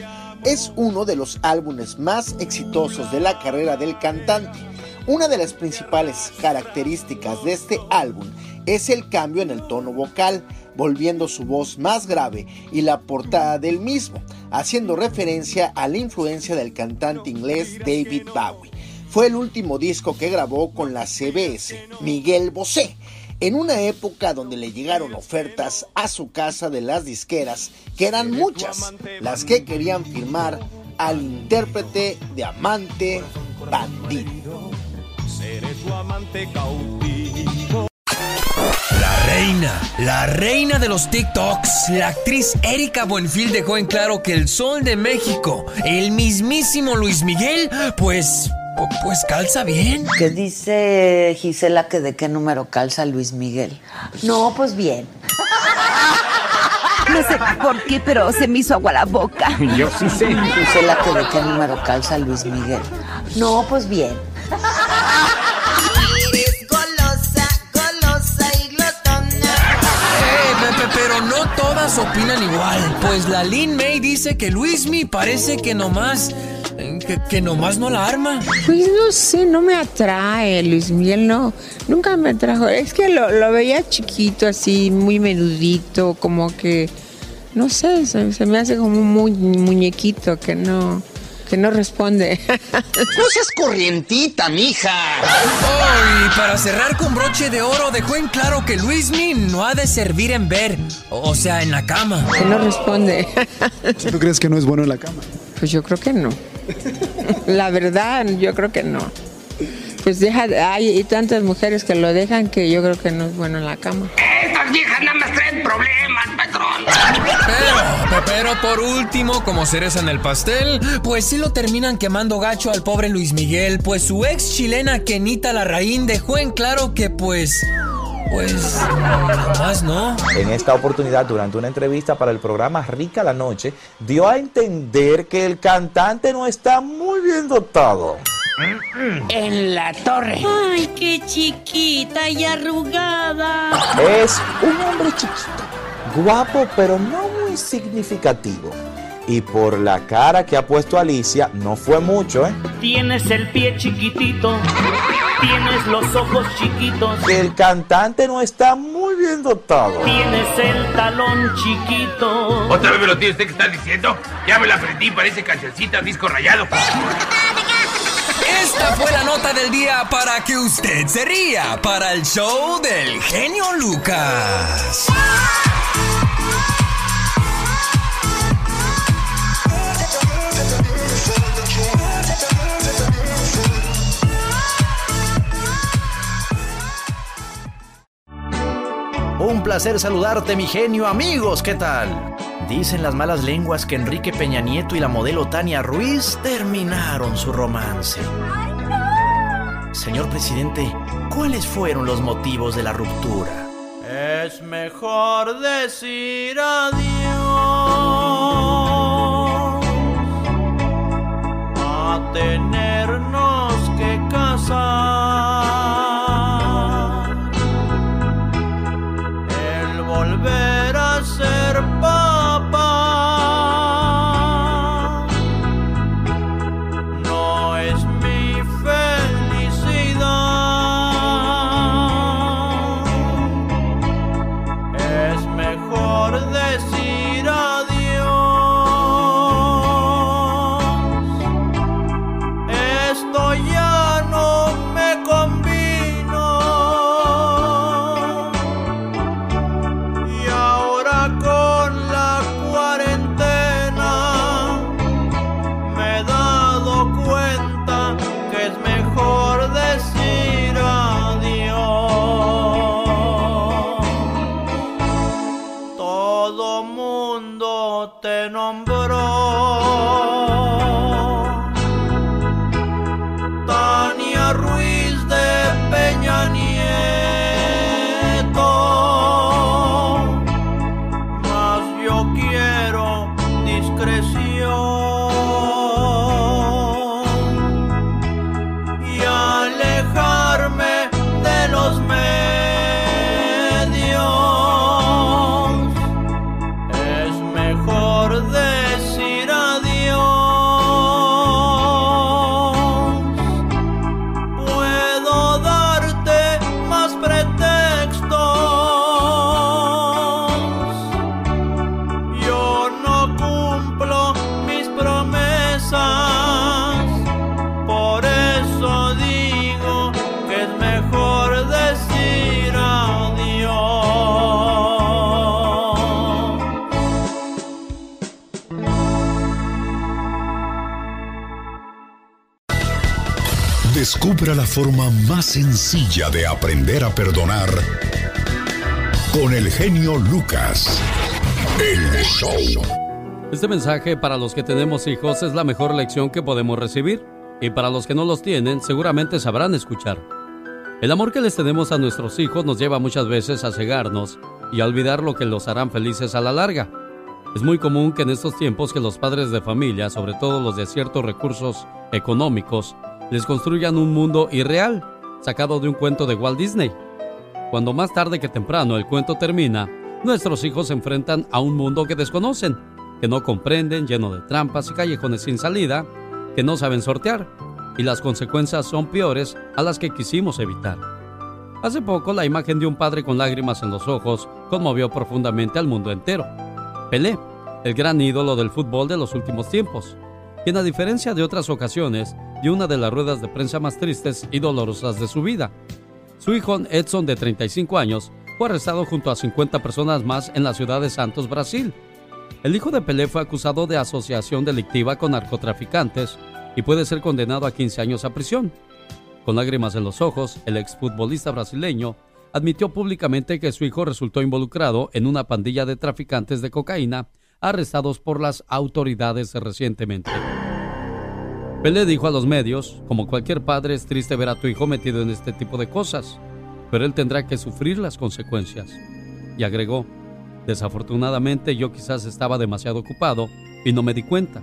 Es uno de los álbumes más exitosos de la carrera del cantante. Una de las principales características de este álbum es el cambio en el tono vocal, volviendo su voz más grave y la portada del mismo, haciendo referencia a la influencia del cantante inglés David Bowie. Fue el último disco que grabó con la CBS, Miguel Bosé, en una época donde le llegaron ofertas a su casa de las disqueras, que eran muchas, las que querían firmar al intérprete de Amante Bandido. Seré tu amante cautivo. La reina, la reina de los TikToks, la actriz Erika Buenfil dejó en claro que el sol de México, el mismísimo Luis Miguel, pues, pu- pues calza bien. ¿Qué dice Gisela que de qué número calza Luis Miguel? No, pues bien. No sé por qué, pero se me hizo agua la boca. Yo sí sé. Gisela que de qué número calza Luis Miguel. No, pues bien. Pero no todas opinan igual. Pues la Lin May dice que Luismi parece que nomás que, que nomás no la arma. Pues no sé, no me atrae, Luis Miguel, no. Nunca me atrajo. Es que lo, lo veía chiquito, así, muy menudito, como que, no sé, se, se me hace como muy muñequito que no, que no responde. No seas corrientita, mija. Oh, y para cerrar con broche de oro, dejó en claro que Luismi no ha de servir en ver, o sea, en la cama. Que no responde. ¿Tú crees que no es bueno en la cama? Pues yo creo que no. La verdad, yo creo que no. Pues deja, hay tantas mujeres que lo dejan que yo creo que no es bueno en la cama. Estas viejas nada más traen problemas. Pero, pero por último, como cereza en el pastel, pues sí lo terminan quemando gacho al pobre Luis Miguel, pues su ex chilena Kenita Larraín dejó en claro que pues... Pues... Más no. En esta oportunidad, durante una entrevista para el programa Rica la Noche, dio a entender que el cantante no está muy bien dotado. En la torre. Ay, qué chiquita y arrugada. Es un hombre chiquito, guapo, pero no muy significativo. Y por la cara que ha puesto Alicia, no fue mucho, ¿eh? Tienes el pie chiquitito, tienes los ojos chiquitos, el cantante no está muy bien dotado. tienes el talón chiquito. ¿Otra vez me lo tiene usted que estar diciendo? Ya me la aprendí, parece cancioncita disco rayado. Esta fue la nota del día para que usted se ría para el show del genio Lucas. Un placer saludarte, mi genio, amigos, ¿qué tal? Dicen las malas lenguas que Enrique Peña Nieto y la modelo Tania Ruiz terminaron su romance. Señor presidente, ¿cuáles fueron los motivos de la ruptura? Es mejor decir adiós a tenernos que casar. Descubra la forma más sencilla de aprender a perdonar con el genio Lucas. El show. Este mensaje para los que tenemos hijos es la mejor lección que podemos recibir. Y para los que no los tienen, seguramente sabrán escuchar. El amor que les tenemos a nuestros hijos nos lleva muchas veces a cegarnos y a olvidar lo que los harán felices a la larga. Es muy común que en estos tiempos que los padres de familia, sobre todo los de ciertos recursos económicos, les construyan un mundo irreal, sacado de un cuento de Walt Disney. Cuando más tarde que temprano el cuento termina, nuestros hijos se enfrentan a un mundo que desconocen, que no comprenden, lleno de trampas y callejones sin salida, que no saben sortear y las consecuencias son peores a las que quisimos evitar. Hace poco la imagen de un padre con lágrimas en los ojos conmovió profundamente al mundo entero. Pelé, el gran ídolo del fútbol de los últimos tiempos, quien a diferencia de otras ocasiones dio una de las ruedas de prensa más tristes y dolorosas de su vida. Su hijo Edson, de 35 años, fue arrestado junto a 50 personas más en la ciudad de Santos, Brasil. El hijo de Pelé fue acusado de asociación delictiva con narcotraficantes y puede ser condenado a 15 años a prisión. Con lágrimas en los ojos, el exfutbolista brasileño admitió públicamente que su hijo resultó involucrado en una pandilla de traficantes de cocaína arrestados por las autoridades recientemente. Pelé dijo a los medios, como cualquier padre es triste ver a tu hijo metido en este tipo de cosas, pero él tendrá que sufrir las consecuencias. Y agregó, desafortunadamente yo quizás estaba demasiado ocupado y no me di cuenta.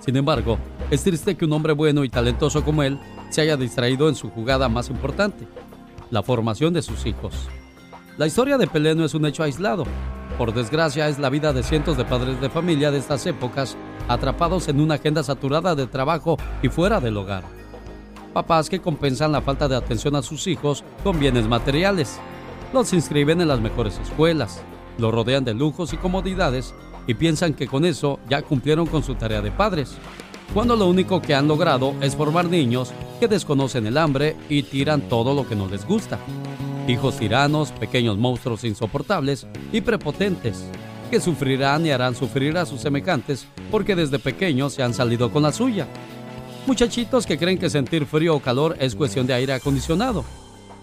Sin embargo, es triste que un hombre bueno y talentoso como él se haya distraído en su jugada más importante, la formación de sus hijos. La historia de Pelé no es un hecho aislado. Por desgracia, es la vida de cientos de padres de familia de estas épocas atrapados en una agenda saturada de trabajo y fuera del hogar. Papás que compensan la falta de atención a sus hijos con bienes materiales. Los inscriben en las mejores escuelas, los rodean de lujos y comodidades y piensan que con eso ya cumplieron con su tarea de padres, cuando lo único que han logrado es formar niños que desconocen el hambre y tiran todo lo que no les gusta. Hijos tiranos, pequeños monstruos insoportables y prepotentes, que sufrirán y harán sufrir a sus semejantes porque desde pequeños se han salido con la suya. Muchachitos que creen que sentir frío o calor es cuestión de aire acondicionado,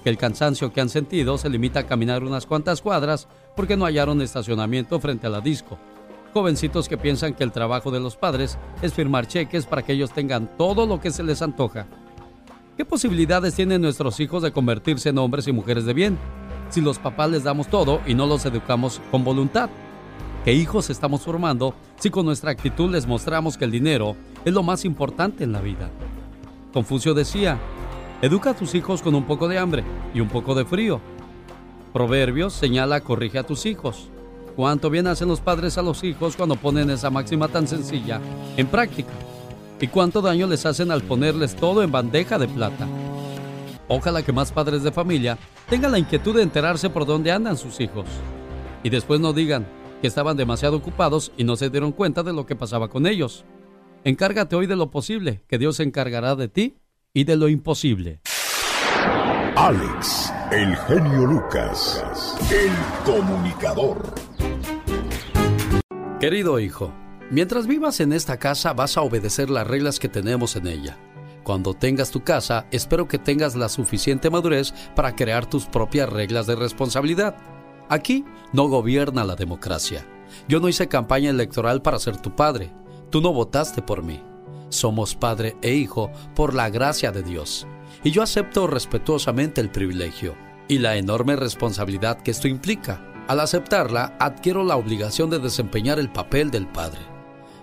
que el cansancio que han sentido se limita a caminar unas cuantas cuadras porque no hallaron estacionamiento frente a la disco Jovencitos que piensan que el trabajo de los padres es firmar cheques para que ellos tengan todo lo que se les antoja. ¿Qué posibilidades tienen nuestros hijos de convertirse en hombres y mujeres de bien si los papás les damos todo y no los educamos con voluntad? ¿Qué hijos estamos formando si con nuestra actitud les mostramos que el dinero es lo más importante en la vida? Confucio decía, educa a tus hijos con un poco de hambre y un poco de frío. Proverbios señala, corrige a tus hijos cuánto bien hacen los padres a los hijos cuando ponen esa máxima tan sencilla en práctica y cuánto daño les hacen al ponerles todo en bandeja de plata. Ojalá que más padres de familia tengan la inquietud de enterarse por dónde andan sus hijos y después no digan que estaban demasiado ocupados y no se dieron cuenta de lo que pasaba con ellos. Encárgate hoy de lo posible, que Dios se encargará de ti y de lo imposible. Alex, el genio Lucas, el comunicador. Querido hijo, mientras vivas en esta casa vas a obedecer las reglas que tenemos en ella. Cuando tengas tu casa, espero que tengas la suficiente madurez para crear tus propias reglas de responsabilidad. Aquí no gobierna la democracia. Yo no hice campaña electoral para ser tu padre. Tú no votaste por mí. Somos padre e hijo por la gracia de Dios. Y yo acepto respetuosamente el privilegio y la enorme responsabilidad que esto implica. Al aceptarla, adquiero la obligación de desempeñar el papel del padre.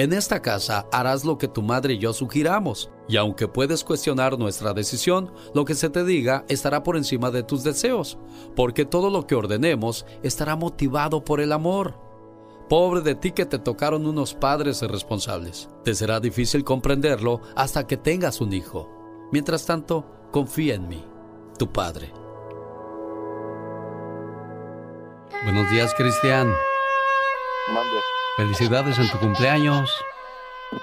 En esta casa harás lo que tu madre y yo sugiramos, y aunque puedes cuestionar nuestra decisión, lo que se te diga estará por encima de tus deseos, porque todo lo que ordenemos estará motivado por el amor. Pobre de ti que te tocaron unos padres irresponsables. Te será difícil comprenderlo hasta que tengas un hijo. Mientras tanto, confía en mí, tu padre. Buenos días, Cristian. Felicidades en tu cumpleaños.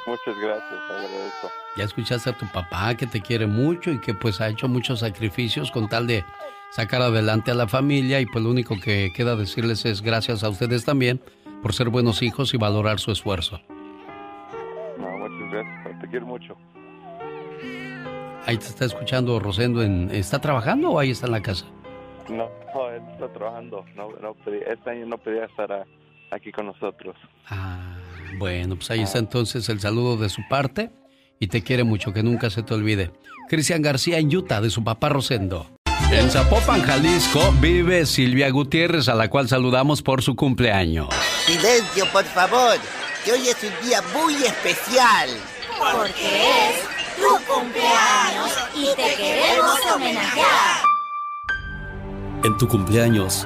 Muchas gracias, agradezco. Ya escuchaste a tu papá que te quiere mucho y que pues ha hecho muchos sacrificios con tal de sacar adelante a la familia y pues lo único que queda decirles es gracias a ustedes también por ser buenos hijos y valorar su esfuerzo. No, muchas gracias, te quiero mucho. Ahí te está escuchando Rosendo, en, ¿está trabajando o ahí está en la casa? No, él está trabajando, no, no este año no podía estar a aquí con nosotros. Ah, bueno, pues ahí está entonces el saludo de su parte y te quiere mucho, que nunca se te olvide. Cristian García en Utah, de su papá Rosendo. En Zapopan, Jalisco, vive Silvia Gutiérrez, a la cual saludamos por su cumpleaños. Silencio, por favor, que hoy es un día muy especial. Porque es tu cumpleaños y te queremos homenajear. En tu cumpleaños,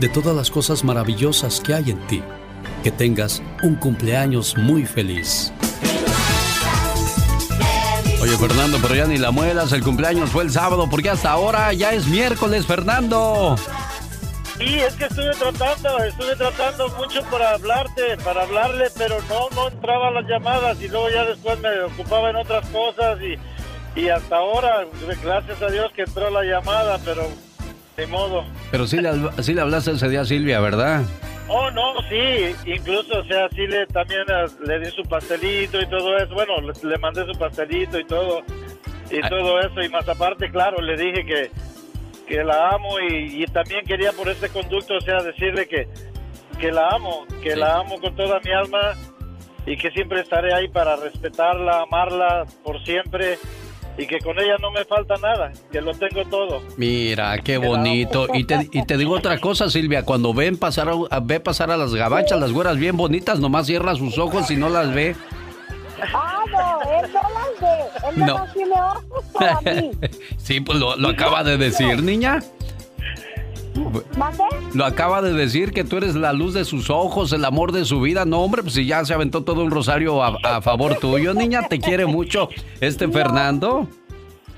de todas las cosas maravillosas que hay en ti. Que tengas un cumpleaños muy feliz. Oye, Fernando, pero ya ni la muelas, el cumpleaños fue el sábado, porque hasta ahora ya es miércoles, Fernando. Sí, es que estuve tratando, estuve tratando mucho para hablarte, para hablarle, pero no, no entraban las llamadas y luego ya después me ocupaba en otras cosas y, y hasta ahora, gracias a Dios que entró la llamada, pero de modo. Pero sí le, sí le hablaste ese día a Silvia, ¿verdad? Oh, no, sí, incluso, o sea, sí le también eh, le di su pastelito y todo eso. Bueno, le, mandé su pastelito y todo, y ah. todo eso. Y más aparte, claro, le dije que, que la amo y, también quería por este conducto, o sea, decirle que, que la amo, que la amo con toda mi alma y que siempre estaré ahí para respetarla, amarla por siempre y que con ella no me falta nada, que lo tengo todo. Mira, qué bonito. Y te, y te digo otra cosa, Silvia, cuando ven pasar a, ve pasar a las gabachas, las güeras bien bonitas, nomás cierra sus ojos y no las ve. Ah, no, él no las ve, él no, tiene ojos para mí. sí, pues lo, lo acaba de decir, niña. ¿Mande? Lo acaba de decir que tú eres la luz de sus ojos, el amor de su vida. No, hombre, pues si ya se aventó todo un rosario a, favor tuyo, niña, te quiere mucho este Fernando.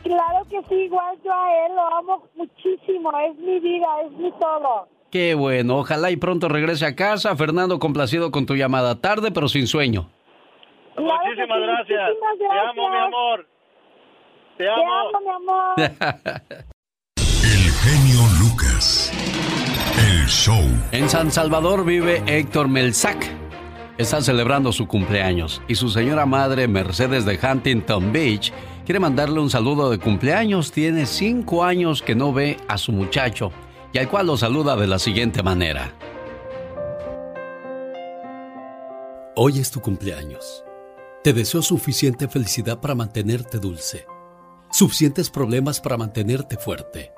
Claro que sí, igual yo a él lo amo muchísimo, es mi vida, es mi todo. Qué bueno, ojalá y pronto regrese a casa. Fernando, complacido con tu llamada tarde, pero sin sueño. muchísimas, gracias. Te amo, mi amor. Te amo. Te amo, mi amor. show. En San Salvador vive Héctor Melzac. Está celebrando su cumpleaños y su señora madre Mercedes de Huntington Beach quiere mandarle un saludo de cumpleaños. Tiene cinco años que no ve a su muchacho y al cual lo saluda de la siguiente manera. Hoy es tu cumpleaños. Te deseo suficiente felicidad para mantenerte dulce, suficientes problemas para mantenerte fuerte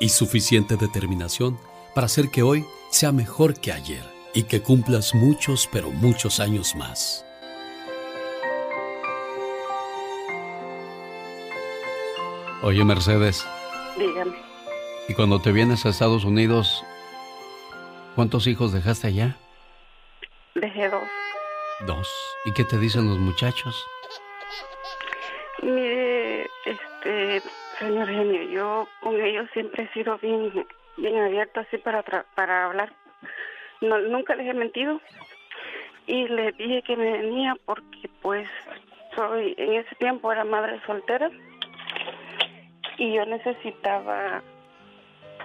y suficiente determinación para hacer que hoy sea mejor que ayer y que cumplas muchos, pero muchos años más. Oye, Mercedes. Dígame. ¿Y cuando te vienes a Estados Unidos, cuántos hijos dejaste allá? Dejé dos. Dos. ¿Y qué te dicen los muchachos? Mire, este, Señor genio, yo con ellos siempre he sido bien, bien abierta así para, para hablar. No, nunca les he mentido y les dije que me venía porque pues soy en ese tiempo era madre soltera y yo necesitaba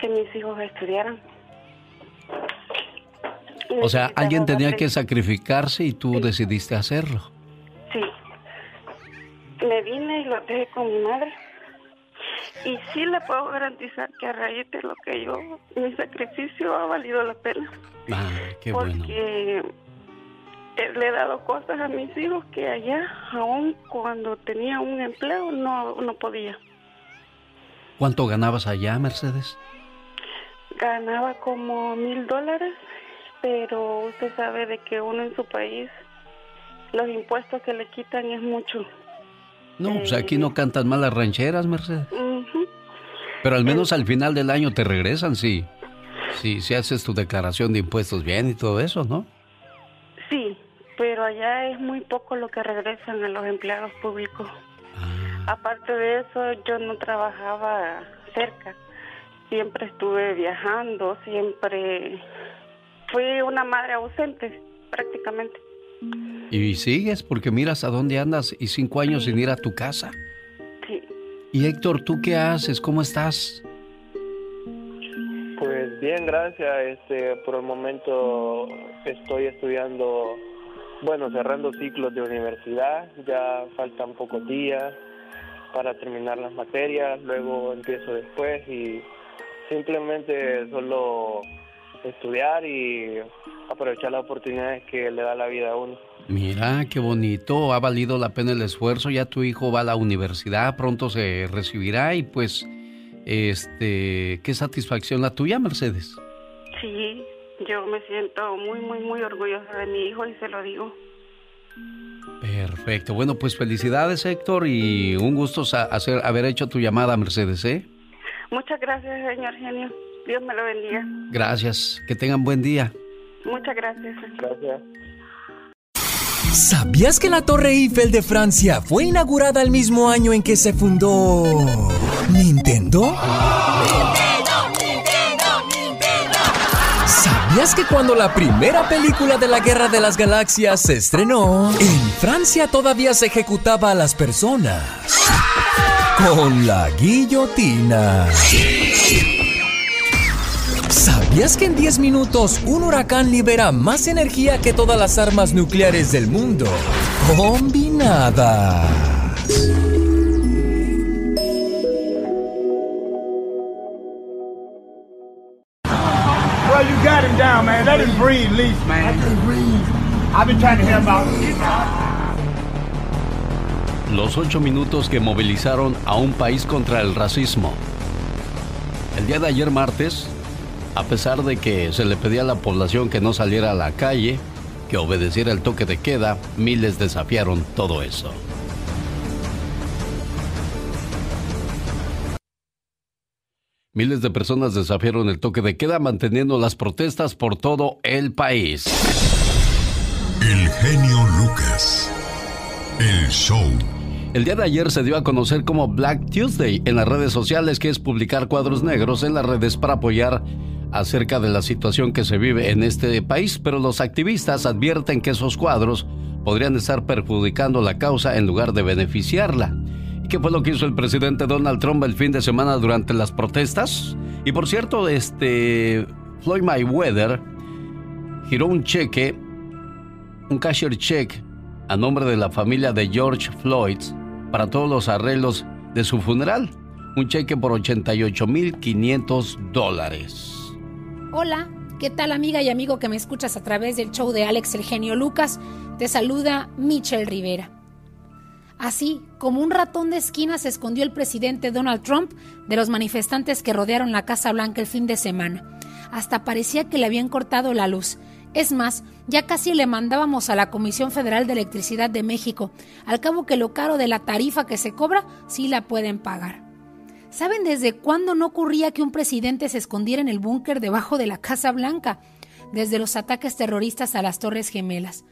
que mis hijos estudiaran. O sea, alguien tenía que sacrificarse y tú decidiste hacerlo. Sí. Me vine y lo dejé con mi madre. Y sí le puedo garantizar que a raíz de lo que yo, mi sacrificio ha valido la pena. Ah, qué porque le he dado cosas a mis hijos que allá, aún cuando tenía un empleo, no, no podía. ¿Cuánto ganabas allá, Mercedes? Ganaba como mil dólares, pero usted sabe de que uno en su país, los impuestos que le quitan es mucho. No, pues aquí no cantan mal las rancheras, Mercedes. Pero al menos al final del año te regresan, sí. Sí, si haces tu declaración de impuestos bien y todo eso, ¿no? Sí, pero allá es muy poco lo que regresan a los empleados públicos. Ah. Aparte de eso, yo no trabajaba cerca. Siempre estuve viajando, siempre fui una madre ausente, prácticamente. Y sigues porque miras a dónde andas y cinco años sin ir a tu casa. Sí. Y Héctor, ¿tú qué haces? ¿Cómo estás? Pues bien, gracias. Este, por el momento estoy estudiando, bueno, cerrando ciclos de universidad. Ya faltan pocos días para terminar las materias. Luego empiezo después y simplemente solo estudiar y aprovechar las oportunidades que le da la vida a uno. Mira, qué bonito, ha valido la pena el esfuerzo, ya tu hijo va a la universidad, pronto se recibirá y pues, este, qué satisfacción la tuya, Mercedes. Sí, yo me siento muy, muy, muy orgullosa de mi hijo y se lo digo. Perfecto, bueno, pues felicidades Héctor y un gusto hacer, haber hecho tu llamada, Mercedes, ¿eh? Muchas gracias, señor genio. Dios me lo bendiga. Gracias, que tengan buen día. Muchas gracias. Gracias. ¿Sabías que la Torre Eiffel de Francia fue inaugurada el mismo año en que se fundó Nintendo? ¿Sabías que cuando la primera película de la Guerra de las Galaxias se estrenó, en Francia todavía se ejecutaba a las personas con la guillotina? ¿Sabías que en 10 minutos un huracán libera más energía que todas las armas nucleares del mundo? Combinadas. Well, you got him down, man. Let him breathe, least, man. I can breathe. I've been trying to help out. Los ocho minutos que movilizaron a un país contra el racismo. El día de ayer martes, a pesar de que se le pedía a la población que no saliera a la calle, que obedeciera el toque de queda, miles desafiaron todo eso. Miles de personas desafiaron el toque de queda manteniendo las protestas por todo el país. El genio Lucas. El show. El día de ayer se dio a conocer como Black Tuesday en las redes sociales, que es publicar cuadros negros en las redes para apoyar acerca de la situación que se vive en este país, pero los activistas advierten que esos cuadros podrían estar perjudicando la causa en lugar de beneficiarla. ¿Y qué fue lo que hizo el presidente Donald Trump el fin de semana durante las protestas? Y por cierto, este Floyd Mayweather giró un cheque, un cashier check a nombre de la familia de George Floyd para todos los arreglos de su funeral. Un cheque por 88.500 dólares. Hola, ¿qué tal amiga y amigo que me escuchas a través del show de Alex el genio Lucas? Te saluda Michelle Rivera. Así como un ratón de esquina se escondió el presidente Donald Trump de los manifestantes que rodearon la Casa Blanca el fin de semana. Hasta parecía que le habían cortado la luz. Es más, ya casi le mandábamos a la Comisión Federal de Electricidad de México. Al cabo que lo caro de la tarifa que se cobra, sí la pueden pagar. ¿Saben desde cuándo no ocurría que un presidente se escondiera en el búnker debajo de la Casa Blanca? Desde los ataques terroristas a las Torres Gemelas.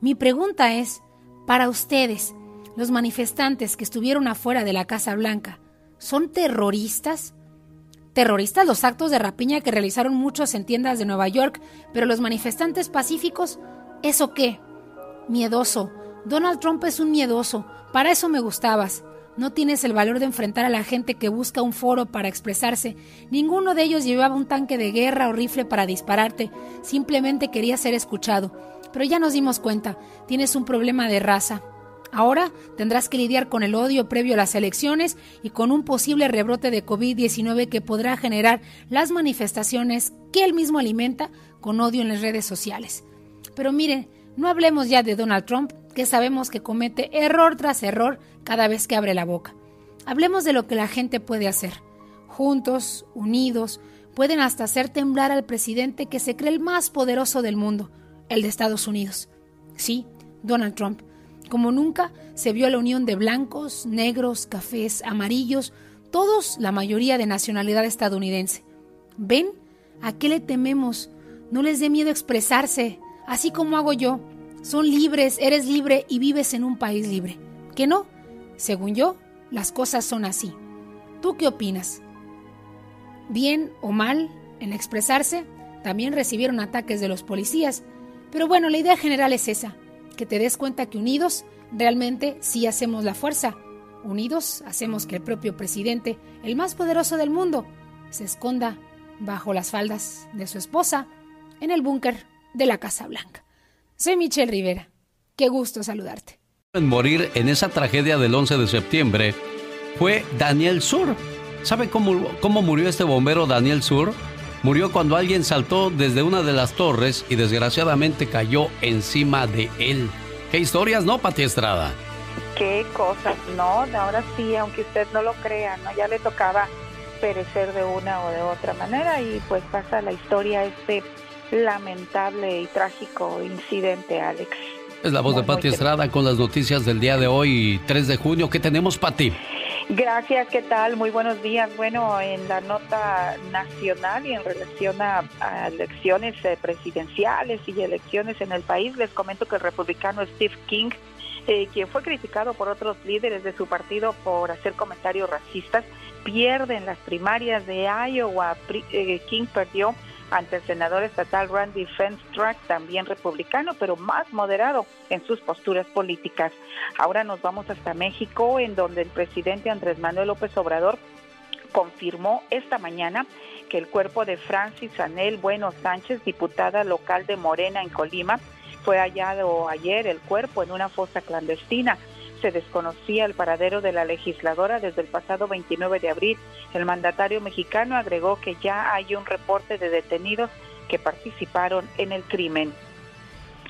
Mi pregunta es, para ustedes, los manifestantes que estuvieron afuera de la Casa Blanca, ¿son terroristas? Terroristas los actos de rapiña que realizaron muchos en tiendas de Nueva York, pero los manifestantes pacíficos, ¿eso qué? Miedoso. Donald Trump es un miedoso. Para eso me gustabas. No tienes el valor de enfrentar a la gente que busca un foro para expresarse. Ninguno de ellos llevaba un tanque de guerra o rifle para dispararte. Simplemente quería ser escuchado. Pero ya nos dimos cuenta, tienes un problema de raza. Ahora tendrás que lidiar con el odio previo a las elecciones y con un posible rebrote de COVID-19 que podrá generar las manifestaciones que él mismo alimenta con odio en las redes sociales. Pero miren, no hablemos ya de Donald Trump, que sabemos que comete error tras error cada vez que abre la boca. Hablemos de lo que la gente puede hacer. Juntos, unidos, pueden hasta hacer temblar al presidente que se cree el más poderoso del mundo, el de Estados Unidos. Sí, Donald Trump. Como nunca se vio la unión de blancos, negros, cafés, amarillos, todos la mayoría de nacionalidad estadounidense. ¿Ven? ¿A qué le tememos? No les dé miedo expresarse, así como hago yo. Son libres, eres libre y vives en un país libre. ¿Que no? Según yo, las cosas son así. ¿Tú qué opinas? Bien o mal en expresarse, también recibieron ataques de los policías, pero bueno, la idea general es esa, que te des cuenta que unidos realmente sí hacemos la fuerza. Unidos hacemos que el propio presidente, el más poderoso del mundo, se esconda bajo las faldas de su esposa en el búnker de la Casa Blanca. Soy Michelle Rivera. Qué gusto saludarte. En morir en esa tragedia del 11 de septiembre fue Daniel Sur. ¿Sabe cómo, cómo murió este bombero Daniel Sur? Murió cuando alguien saltó desde una de las torres y desgraciadamente cayó encima de él. ¿Qué historias, no, Pati Estrada? Qué cosas, no, ahora sí, aunque usted no lo crea, ¿no? Ya le tocaba perecer de una o de otra manera y pues pasa la historia este lamentable y trágico incidente, Alex. Es la voz de Pati Estrada con las noticias del día de hoy, 3 de junio. ¿Qué tenemos, Pati? Gracias, ¿qué tal? Muy buenos días. Bueno, en la nota nacional y en relación a, elecciones eh, presidenciales y elecciones en el país, les comento que el republicano Steve King, eh, quien fue criticado por otros líderes de su partido por hacer comentarios racistas, pierde en las primarias de Iowa. Eh, King perdió ante el senador estatal Randy Fenstrack, también republicano, pero más moderado en sus posturas políticas. Ahora nos vamos hasta México, en donde el presidente Andrés Manuel López Obrador confirmó esta mañana que el cuerpo de Francis Anel Bueno Sánchez, diputada local de Morena en Colima, fue hallado ayer el cuerpo en una fosa clandestina se desconocía el paradero de la legisladora desde el pasado 29 de abril. El mandatario mexicano agregó que ya hay un reporte de detenidos que participaron en el crimen.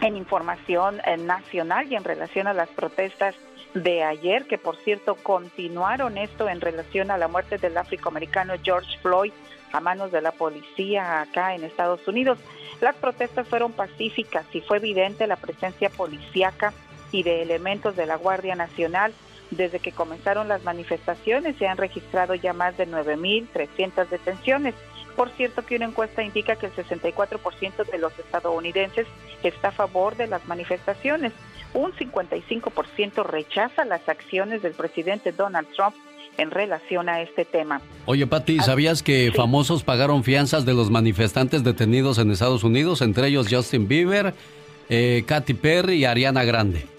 En información eh, nacional y en relación a las protestas de ayer, que por cierto continuaron esto en relación a la muerte del afroamericano George Floyd a manos de la policía acá en Estados Unidos. Las protestas fueron pacíficas y fue evidente la presencia policíaca y de elementos de la Guardia Nacional. Desde que comenzaron las manifestaciones se han registrado ya más de 9.300 detenciones. Por cierto que una encuesta indica que el 64% de los estadounidenses está a favor de las manifestaciones. Un 55% rechaza las acciones del presidente Donald Trump en relación a este tema. Oye, Pati, ¿sabías que famosos pagaron fianzas de los manifestantes detenidos en Estados Unidos, entre ellos Justin Bieber, eh, Katy Perry y Ariana Grande?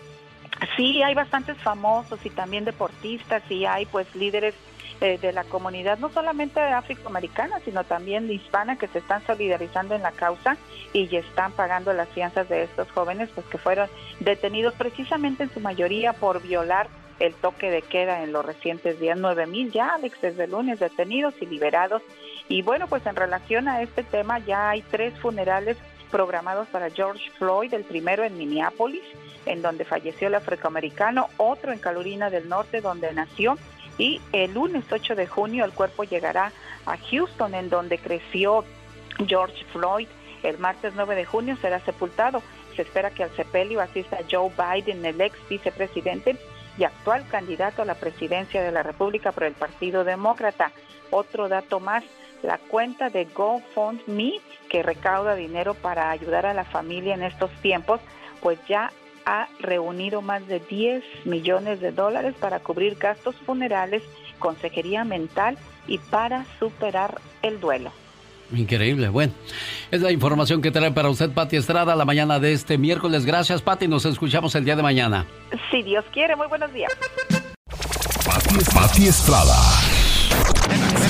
Sí, hay bastantes famosos y también deportistas y hay pues líderes eh, de la comunidad, no solamente afroamericana, sino también hispana que se están solidarizando en la causa y están pagando las fianzas de estos jóvenes pues que fueron detenidos precisamente en su mayoría por violar el toque de queda en los recientes días. Nueve mil ya, Alex, desde lunes detenidos y liberados. Y bueno, pues en relación a este tema ya hay tres funerales programados para George Floyd, el primero en Minneapolis, en donde falleció el afroamericano, otro en Carolina del Norte, donde nació, y el lunes 8 de junio el cuerpo llegará a Houston, en donde creció George Floyd. El martes 9 de junio será sepultado. Se espera que al sepelio asista Joe Biden, el ex vicepresidente y actual candidato a la presidencia de la República por el Partido Demócrata. Otro dato más, la cuenta de GoFundMe, que recauda dinero para ayudar a la familia en estos tiempos, pues ya ha reunido más de 10 millones de dólares para cubrir gastos funerales, consejería mental y para superar el duelo. Increíble, bueno. Es la información que trae para usted Pati Estrada la mañana de este miércoles. Gracias, Pati. Nos escuchamos el día de mañana. Si Dios quiere, muy buenos días. Pati, Estrada.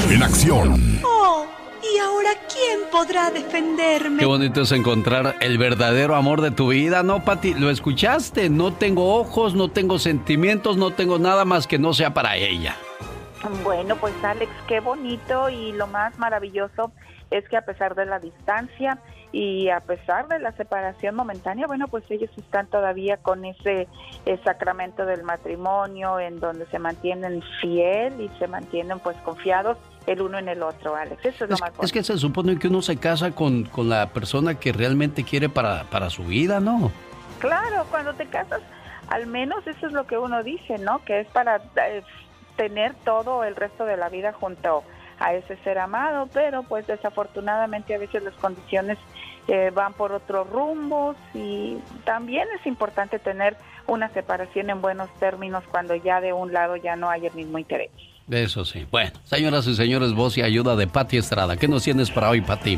En acción. Oh. ¿Y ahora quién podrá defenderme? Qué bonito es encontrar el verdadero amor de tu vida, ¿no, Pati? Lo escuchaste. No tengo ojos, no tengo sentimientos, no tengo nada más que no sea para ella. Bueno, pues Alex, qué bonito y lo más maravilloso es que a pesar de la distancia y a pesar de la separación momentánea, bueno, pues ellos están todavía con ese, ese, sacramento del matrimonio en donde se mantienen fiel y se mantienen pues confiados el uno en el otro, Alex. Eso es, lo más Es que se supone que uno se casa con, con la persona que realmente quiere para, para su vida, ¿no? Claro, cuando te casas, al menos eso es lo que uno dice, ¿no? Que es para eh, tener todo el resto de la vida junto a ese ser amado, pero pues desafortunadamente a veces las condiciones eh, van por otros rumbos y también es importante tener una separación en buenos términos cuando ya de un lado ya no hay el mismo interés. Eso sí. Bueno, señoras y señores, voz y ayuda de Pati Estrada. ¿Qué nos tienes para hoy, Pati?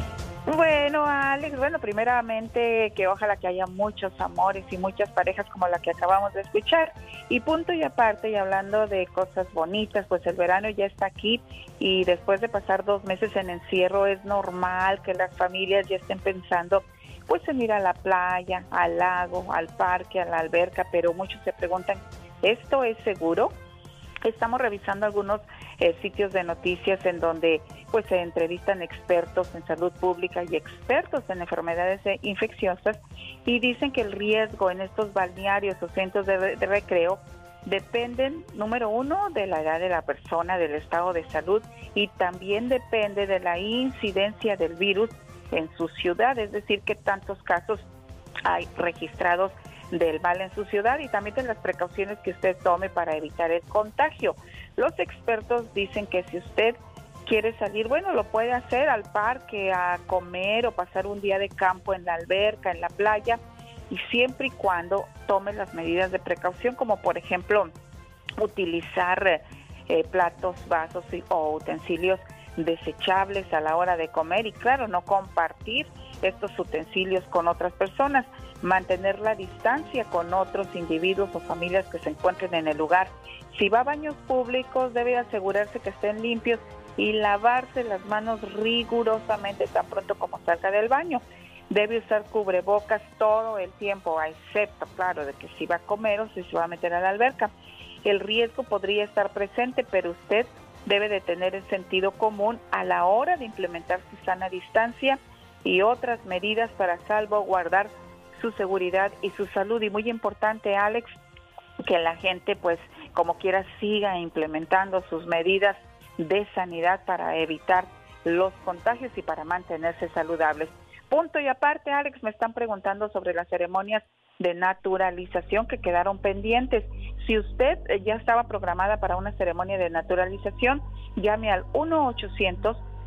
Bueno, Alex, bueno, primeramente que ojalá que haya muchos amores y muchas parejas como la que acabamos de escuchar. Y punto y aparte, y hablando de cosas bonitas, pues el verano ya está aquí y después de pasar dos meses en encierro es normal que las familias ya estén pensando pues en ir a la playa, al lago, al parque, a la alberca, pero muchos se preguntan, ¿esto es seguro? Estamos revisando algunos eh, sitios de noticias en donde pues se entrevistan expertos en salud pública y expertos en enfermedades infecciosas y dicen que el riesgo en estos balnearios o centros de, de recreo dependen, número uno, de la edad de la persona, del estado de salud y también depende de la incidencia del virus en su ciudad, es decir, que tantos casos hay registrados del mal en su ciudad y también de las precauciones que usted tome para evitar el contagio. Los expertos dicen que si usted quiere salir, bueno, lo puede hacer al parque, a comer o pasar un día de campo en la alberca, en la playa, y siempre y cuando tome las medidas de precaución, como por ejemplo utilizar eh, platos, vasos o utensilios desechables a la hora de comer y claro, no compartir estos utensilios con otras personas, mantener la distancia con otros individuos o familias que se encuentren en el lugar. Si va a baños públicos, debe asegurarse que estén limpios y lavarse las manos rigurosamente tan pronto como salga del baño. Debe usar cubrebocas todo el tiempo, excepto, claro, de que si va a comer o si se va a meter a la alberca. El riesgo podría estar presente, pero usted debe de tener el sentido común a la hora de implementar su sana distancia y otras medidas para salvaguardar su seguridad y su salud. Y muy importante, Alex, que la gente, pues, como quiera, siga implementando sus medidas de sanidad para evitar los contagios y para mantenerse saludables. Punto y aparte, Alex, me están preguntando sobre las ceremonias de naturalización que quedaron pendientes. Si usted eh, ya estaba programada para una ceremonia de naturalización, llame al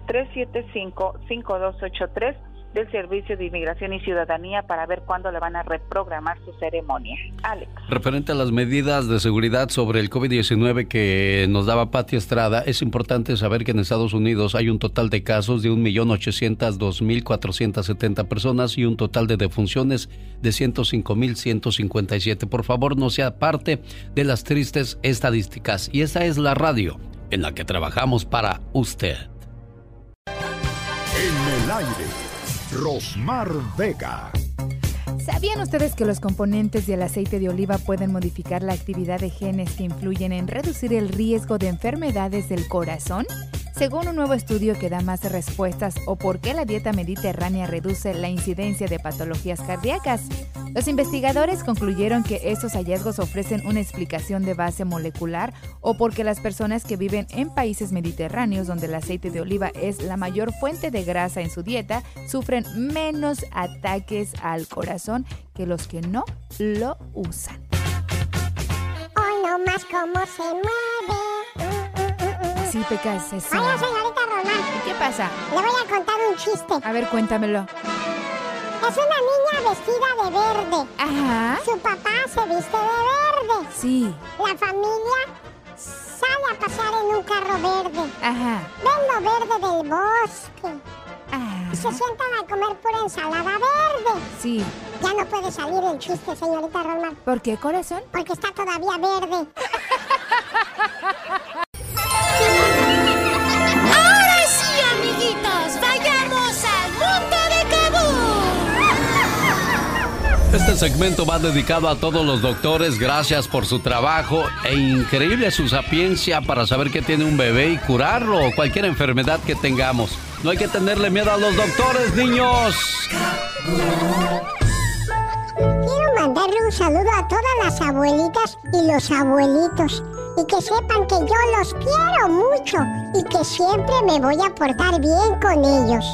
1-800-375-5283 del Servicio de Inmigración y Ciudadanía para ver cuándo le van a reprogramar su ceremonia. Alex. Referente a las medidas de seguridad sobre el COVID-19 que nos daba Pati Estrada, es importante saber que en Estados Unidos hay un total de casos de 1.802.470 personas y un total de defunciones de 105.157. Por favor, no sea parte de las tristes estadísticas. Y esta es la radio en la que trabajamos para usted. Aire Rosmar Vega. ¿Sabían ustedes que los componentes del aceite de oliva pueden modificar la actividad de genes que influyen en reducir el riesgo de enfermedades del corazón? Según un nuevo estudio que da más respuestas o por qué la dieta mediterránea reduce la incidencia de patologías cardíacas, los investigadores concluyeron que estos hallazgos ofrecen una explicación de base molecular o porque las personas que viven en países mediterráneos donde el aceite de oliva es la mayor fuente de grasa en su dieta sufren menos ataques al corazón que los que no lo usan. No más cómo se mueve. Sí, Pecas, eso. Oiga, señorita Román. ¿Qué pasa? Le voy a contar un chiste. A ver, cuéntamelo. Es una niña vestida de verde. Ajá. Su papá se viste de verde. Sí. La familia sale a pasear en un carro verde. Ajá. Ven lo verde del bosque. Ajá. Y se sientan a comer pura ensalada verde. Sí. Ya no puede salir el chiste, señorita Román. ¿Por qué, corazón? Porque está todavía verde. Este segmento va dedicado a todos los doctores. Gracias por su trabajo e increíble su sapiencia para saber que tiene un bebé y curarlo o cualquier enfermedad que tengamos. No hay que tenerle miedo a los doctores, niños. Quiero mandarle un saludo a todas las abuelitas y los abuelitos. Y que sepan que yo los quiero mucho y que siempre me voy a portar bien con ellos.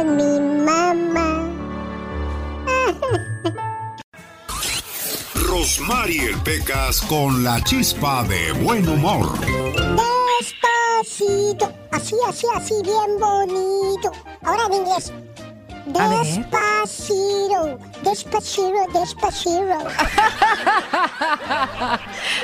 Con mi mamá. Rosmarie Pecas con la chispa de buen humor. Despacito, así, así, así, bien bonito. Ahora en inglés. Despacito, despacito, despacito.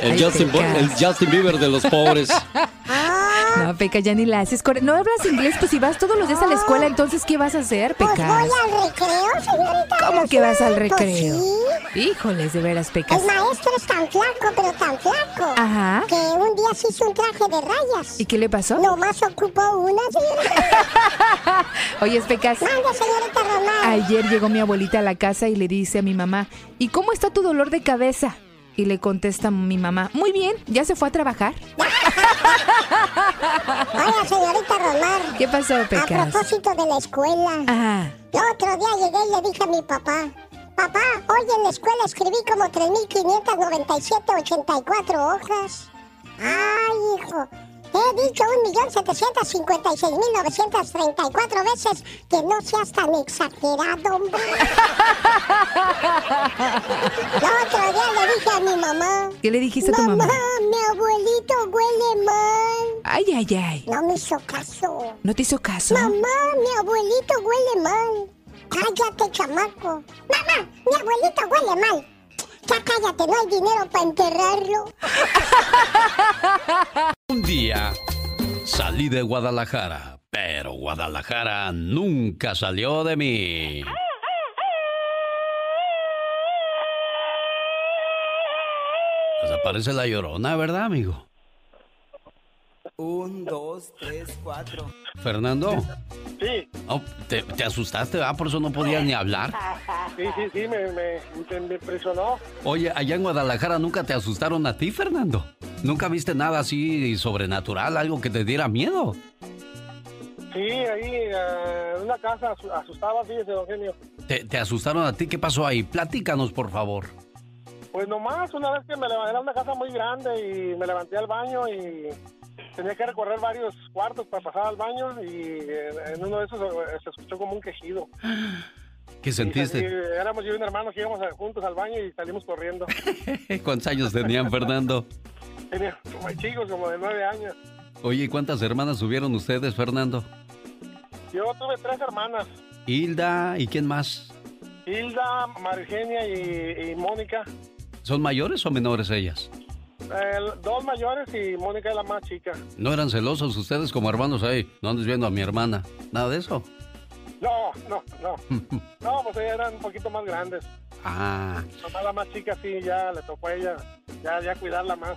El Justin, el Justin Bieber de los pobres. No, Peca, ya ni la haces. No hablas inglés, pues si vas todos los días a la escuela, entonces ¿qué vas a hacer, Pues Pecas? voy al recreo, señorita. ¿Cómo que vas al Pues recreo? sí. Híjoles, de veras, Pecas. El maestro es tan flaco, pero tan flaco. Ajá. Que un día se hizo un traje de rayas. ¿Y qué le pasó? Nomás ocupó una, señorita. Oye, Pecas. Manda, señorita Román. Ayer llegó mi abuelita a la casa y le dice a mi mamá, ¿y cómo está tu dolor de cabeza? Y le contesta mi mamá, muy bien, ¿ya se fue a trabajar? Oiga, señorita Román. ¿Qué pasó, A Pecas? propósito de la escuela. Ajá. El otro día llegué y le dije a mi papá, papá, hoy en la escuela escribí como 3.597, 84 hojas. Ay, hijo, he dicho 1.756.934 veces que no seas tan exagerado, hombre. El otro día le dije a mi mamá, ¿Qué le dijiste a tu mamá? mamá, mi abuelito huele mal. Ay, ay, ay. No me hizo caso. ¿No te hizo caso? Mamá, mi abuelito huele mal. Cállate, chamaco. Mamá, mi abuelito huele mal. Ya cállate, no hay dinero para enterrarlo. Un día salí de Guadalajara, pero Guadalajara nunca salió de mí. Desaparece la llorona, ¿verdad, amigo? Un, dos, tres, cuatro. Fernando. Sí, Oh, ¿te, te asustaste, ¿verdad? Por eso no podías ni hablar. sí, sí, sí, me, me, me- impresionó. Oye, allá en Guadalajara nunca te asustaron a ti, Fernando. ¿Nunca viste nada así sobrenatural, algo que te diera miedo? Sí, ahí eh, en una casa asu- asustaba, fíjese, don Genio. ¿Te, te asustaron a ti? ¿Qué pasó ahí? Platícanos, por favor. Pues nomás, una vez que me levanté, era una casa muy grande y me levanté al baño y tenía que recorrer varios cuartos para pasar al baño y en uno de esos eh, se escuchó como un quejido. ¿Qué Y sentiste? éramos yo y un hermano que íbamos juntos al baño y salimos corriendo. ¿Cuántos años tenían, Fernando? Tenía como chicos, como de nueve años. Oye, ¿y cuántas hermanas tuvieron ustedes, Fernando? Yo tuve tres hermanas, Hilda, ¿y quién más? Hilda, Marigenia y, y Mónica. ¿Son mayores o menores ellas? Eh, dos mayores y Mónica es la más chica. ¿No eran celosos ustedes como hermanos ahí? No andes viendo a mi hermana. ¿Nada de eso? No, no, no. No, pues ellas eran un poquito más grandes. Ah, Nomás la más chica sí, ya le tocó a ella, ya, ya cuidarla más.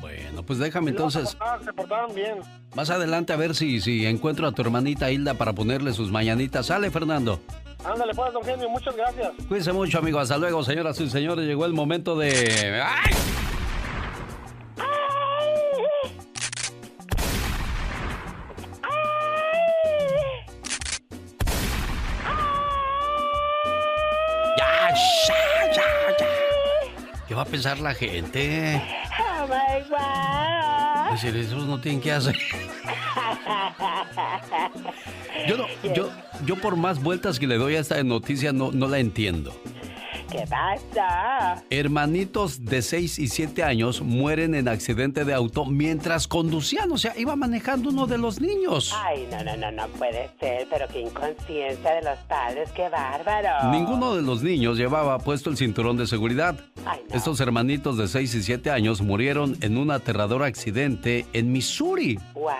bueno, pues déjame entonces Se portaban, se portaban bien. más adelante a ver si, si encuentro a tu hermanita Hilda para ponerle sus mañanitas. Sale, Fernando. Ándale pues, don Genio, muchas gracias. Cuídense mucho, amigos. Hasta luego, señoras y señores. Llegó el momento de... ¡Ay! ¿Qué va a pensar la gente? Oh my God. Decir, esos no tienen que hacer. Yo no, yo, yo por más vueltas que le doy a esta noticia no, no la entiendo. ¿Qué pasa? Hermanitos de 6 y 7 años mueren en accidente de auto mientras conducían, o sea, iba manejando uno de los niños. Ay, no, no, no, no puede ser, pero qué inconsciencia de los padres, qué bárbaro. Ninguno de los niños llevaba puesto el cinturón de seguridad. Ay, no. Estos hermanitos de 6 y 7 años murieron en un aterrador accidente en Missouri, Wow.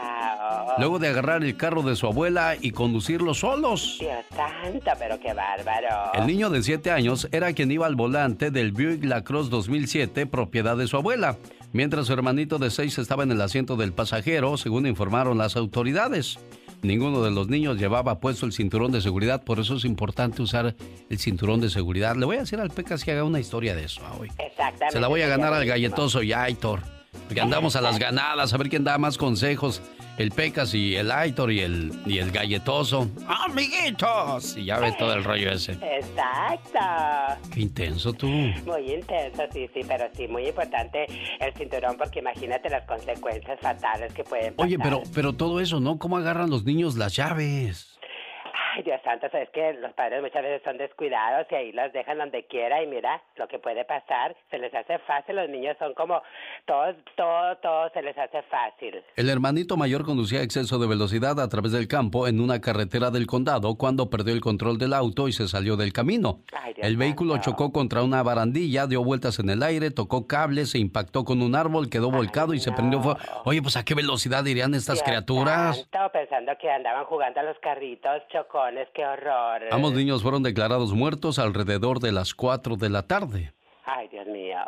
luego de agarrar el carro de su abuela y conducirlo solos. Dios santo, pero qué bárbaro. El niño de 7 años era quien iba al volante del Buick Lacrosse 2007, propiedad de su abuela, mientras su hermanito de seis estaba en el asiento del pasajero, según informaron las autoridades. Ninguno de los niños llevaba puesto el cinturón de seguridad, por eso es importante usar el cinturón de seguridad. Le voy a decir al Pecas que haga una historia de eso hoy. Exactamente. Se la voy a ganar al galletoso y Aitor. Porque andamos a las ganadas, a ver quién da más consejos. El Pecas y el Aitor y el, y el galletoso. ¡Amiguitos! Y ya ves todo el rollo ese. Exacto. Qué intenso tú. Muy intenso, sí, sí, pero sí, muy importante el cinturón porque imagínate las consecuencias fatales que pueden pasar. Oye, pero, pero todo eso, ¿no? ¿Cómo agarran los niños las llaves? Ay, Dios santo, sabes que los padres muchas veces son descuidados y ahí las dejan donde quiera y mira lo que puede pasar, se les hace fácil, los niños son como todo, todo, todo se les hace fácil. El hermanito mayor conducía a exceso de velocidad a través del campo en una carretera del condado cuando perdió el control del auto y se salió del camino. Ay, El vehículo santo. chocó contra una barandilla, dio vueltas en el aire, tocó cables, se impactó con un árbol, quedó volcado y se prendió fuego. Oye, pues a qué velocidad irían estas Dios criaturas. santo, pensando que andaban jugando a los carritos qué. Ambos niños fueron declarados muertos alrededor de las 4 de la tarde. Ay, Dios mío.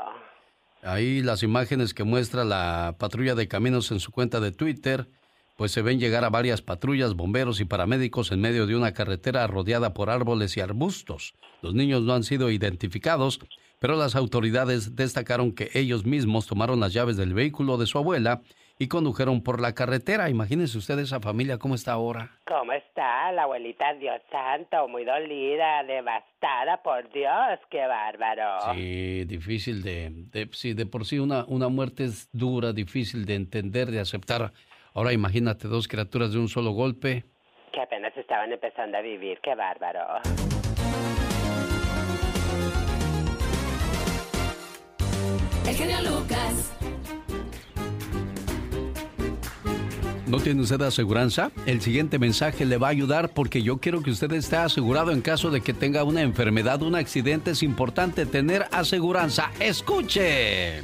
Ahí las imágenes que muestra la patrulla de caminos en su cuenta de Twitter, pues se ven llegar a varias patrullas, bomberos y paramédicos en medio de una carretera rodeada por árboles y arbustos. Los niños no han sido identificados, pero las autoridades destacaron que ellos mismos tomaron las llaves del vehículo de su abuela y condujeron por la carretera. Imagínense usted esa familia cómo está ahora. ¿Cómo está la abuelita, Dios santo? Muy dolida, devastada, por Dios, qué bárbaro. Sí, difícil de, de sí, de por sí una, una muerte es dura, difícil de entender, de aceptar. Ahora imagínate dos criaturas de un solo golpe. Que apenas estaban empezando a vivir, qué bárbaro. El genio Lucas. ¿No tiene usted aseguranza? El siguiente mensaje le va a ayudar porque yo quiero que usted esté asegurado en caso de que tenga una enfermedad, un accidente. Es importante tener aseguranza. Escuche.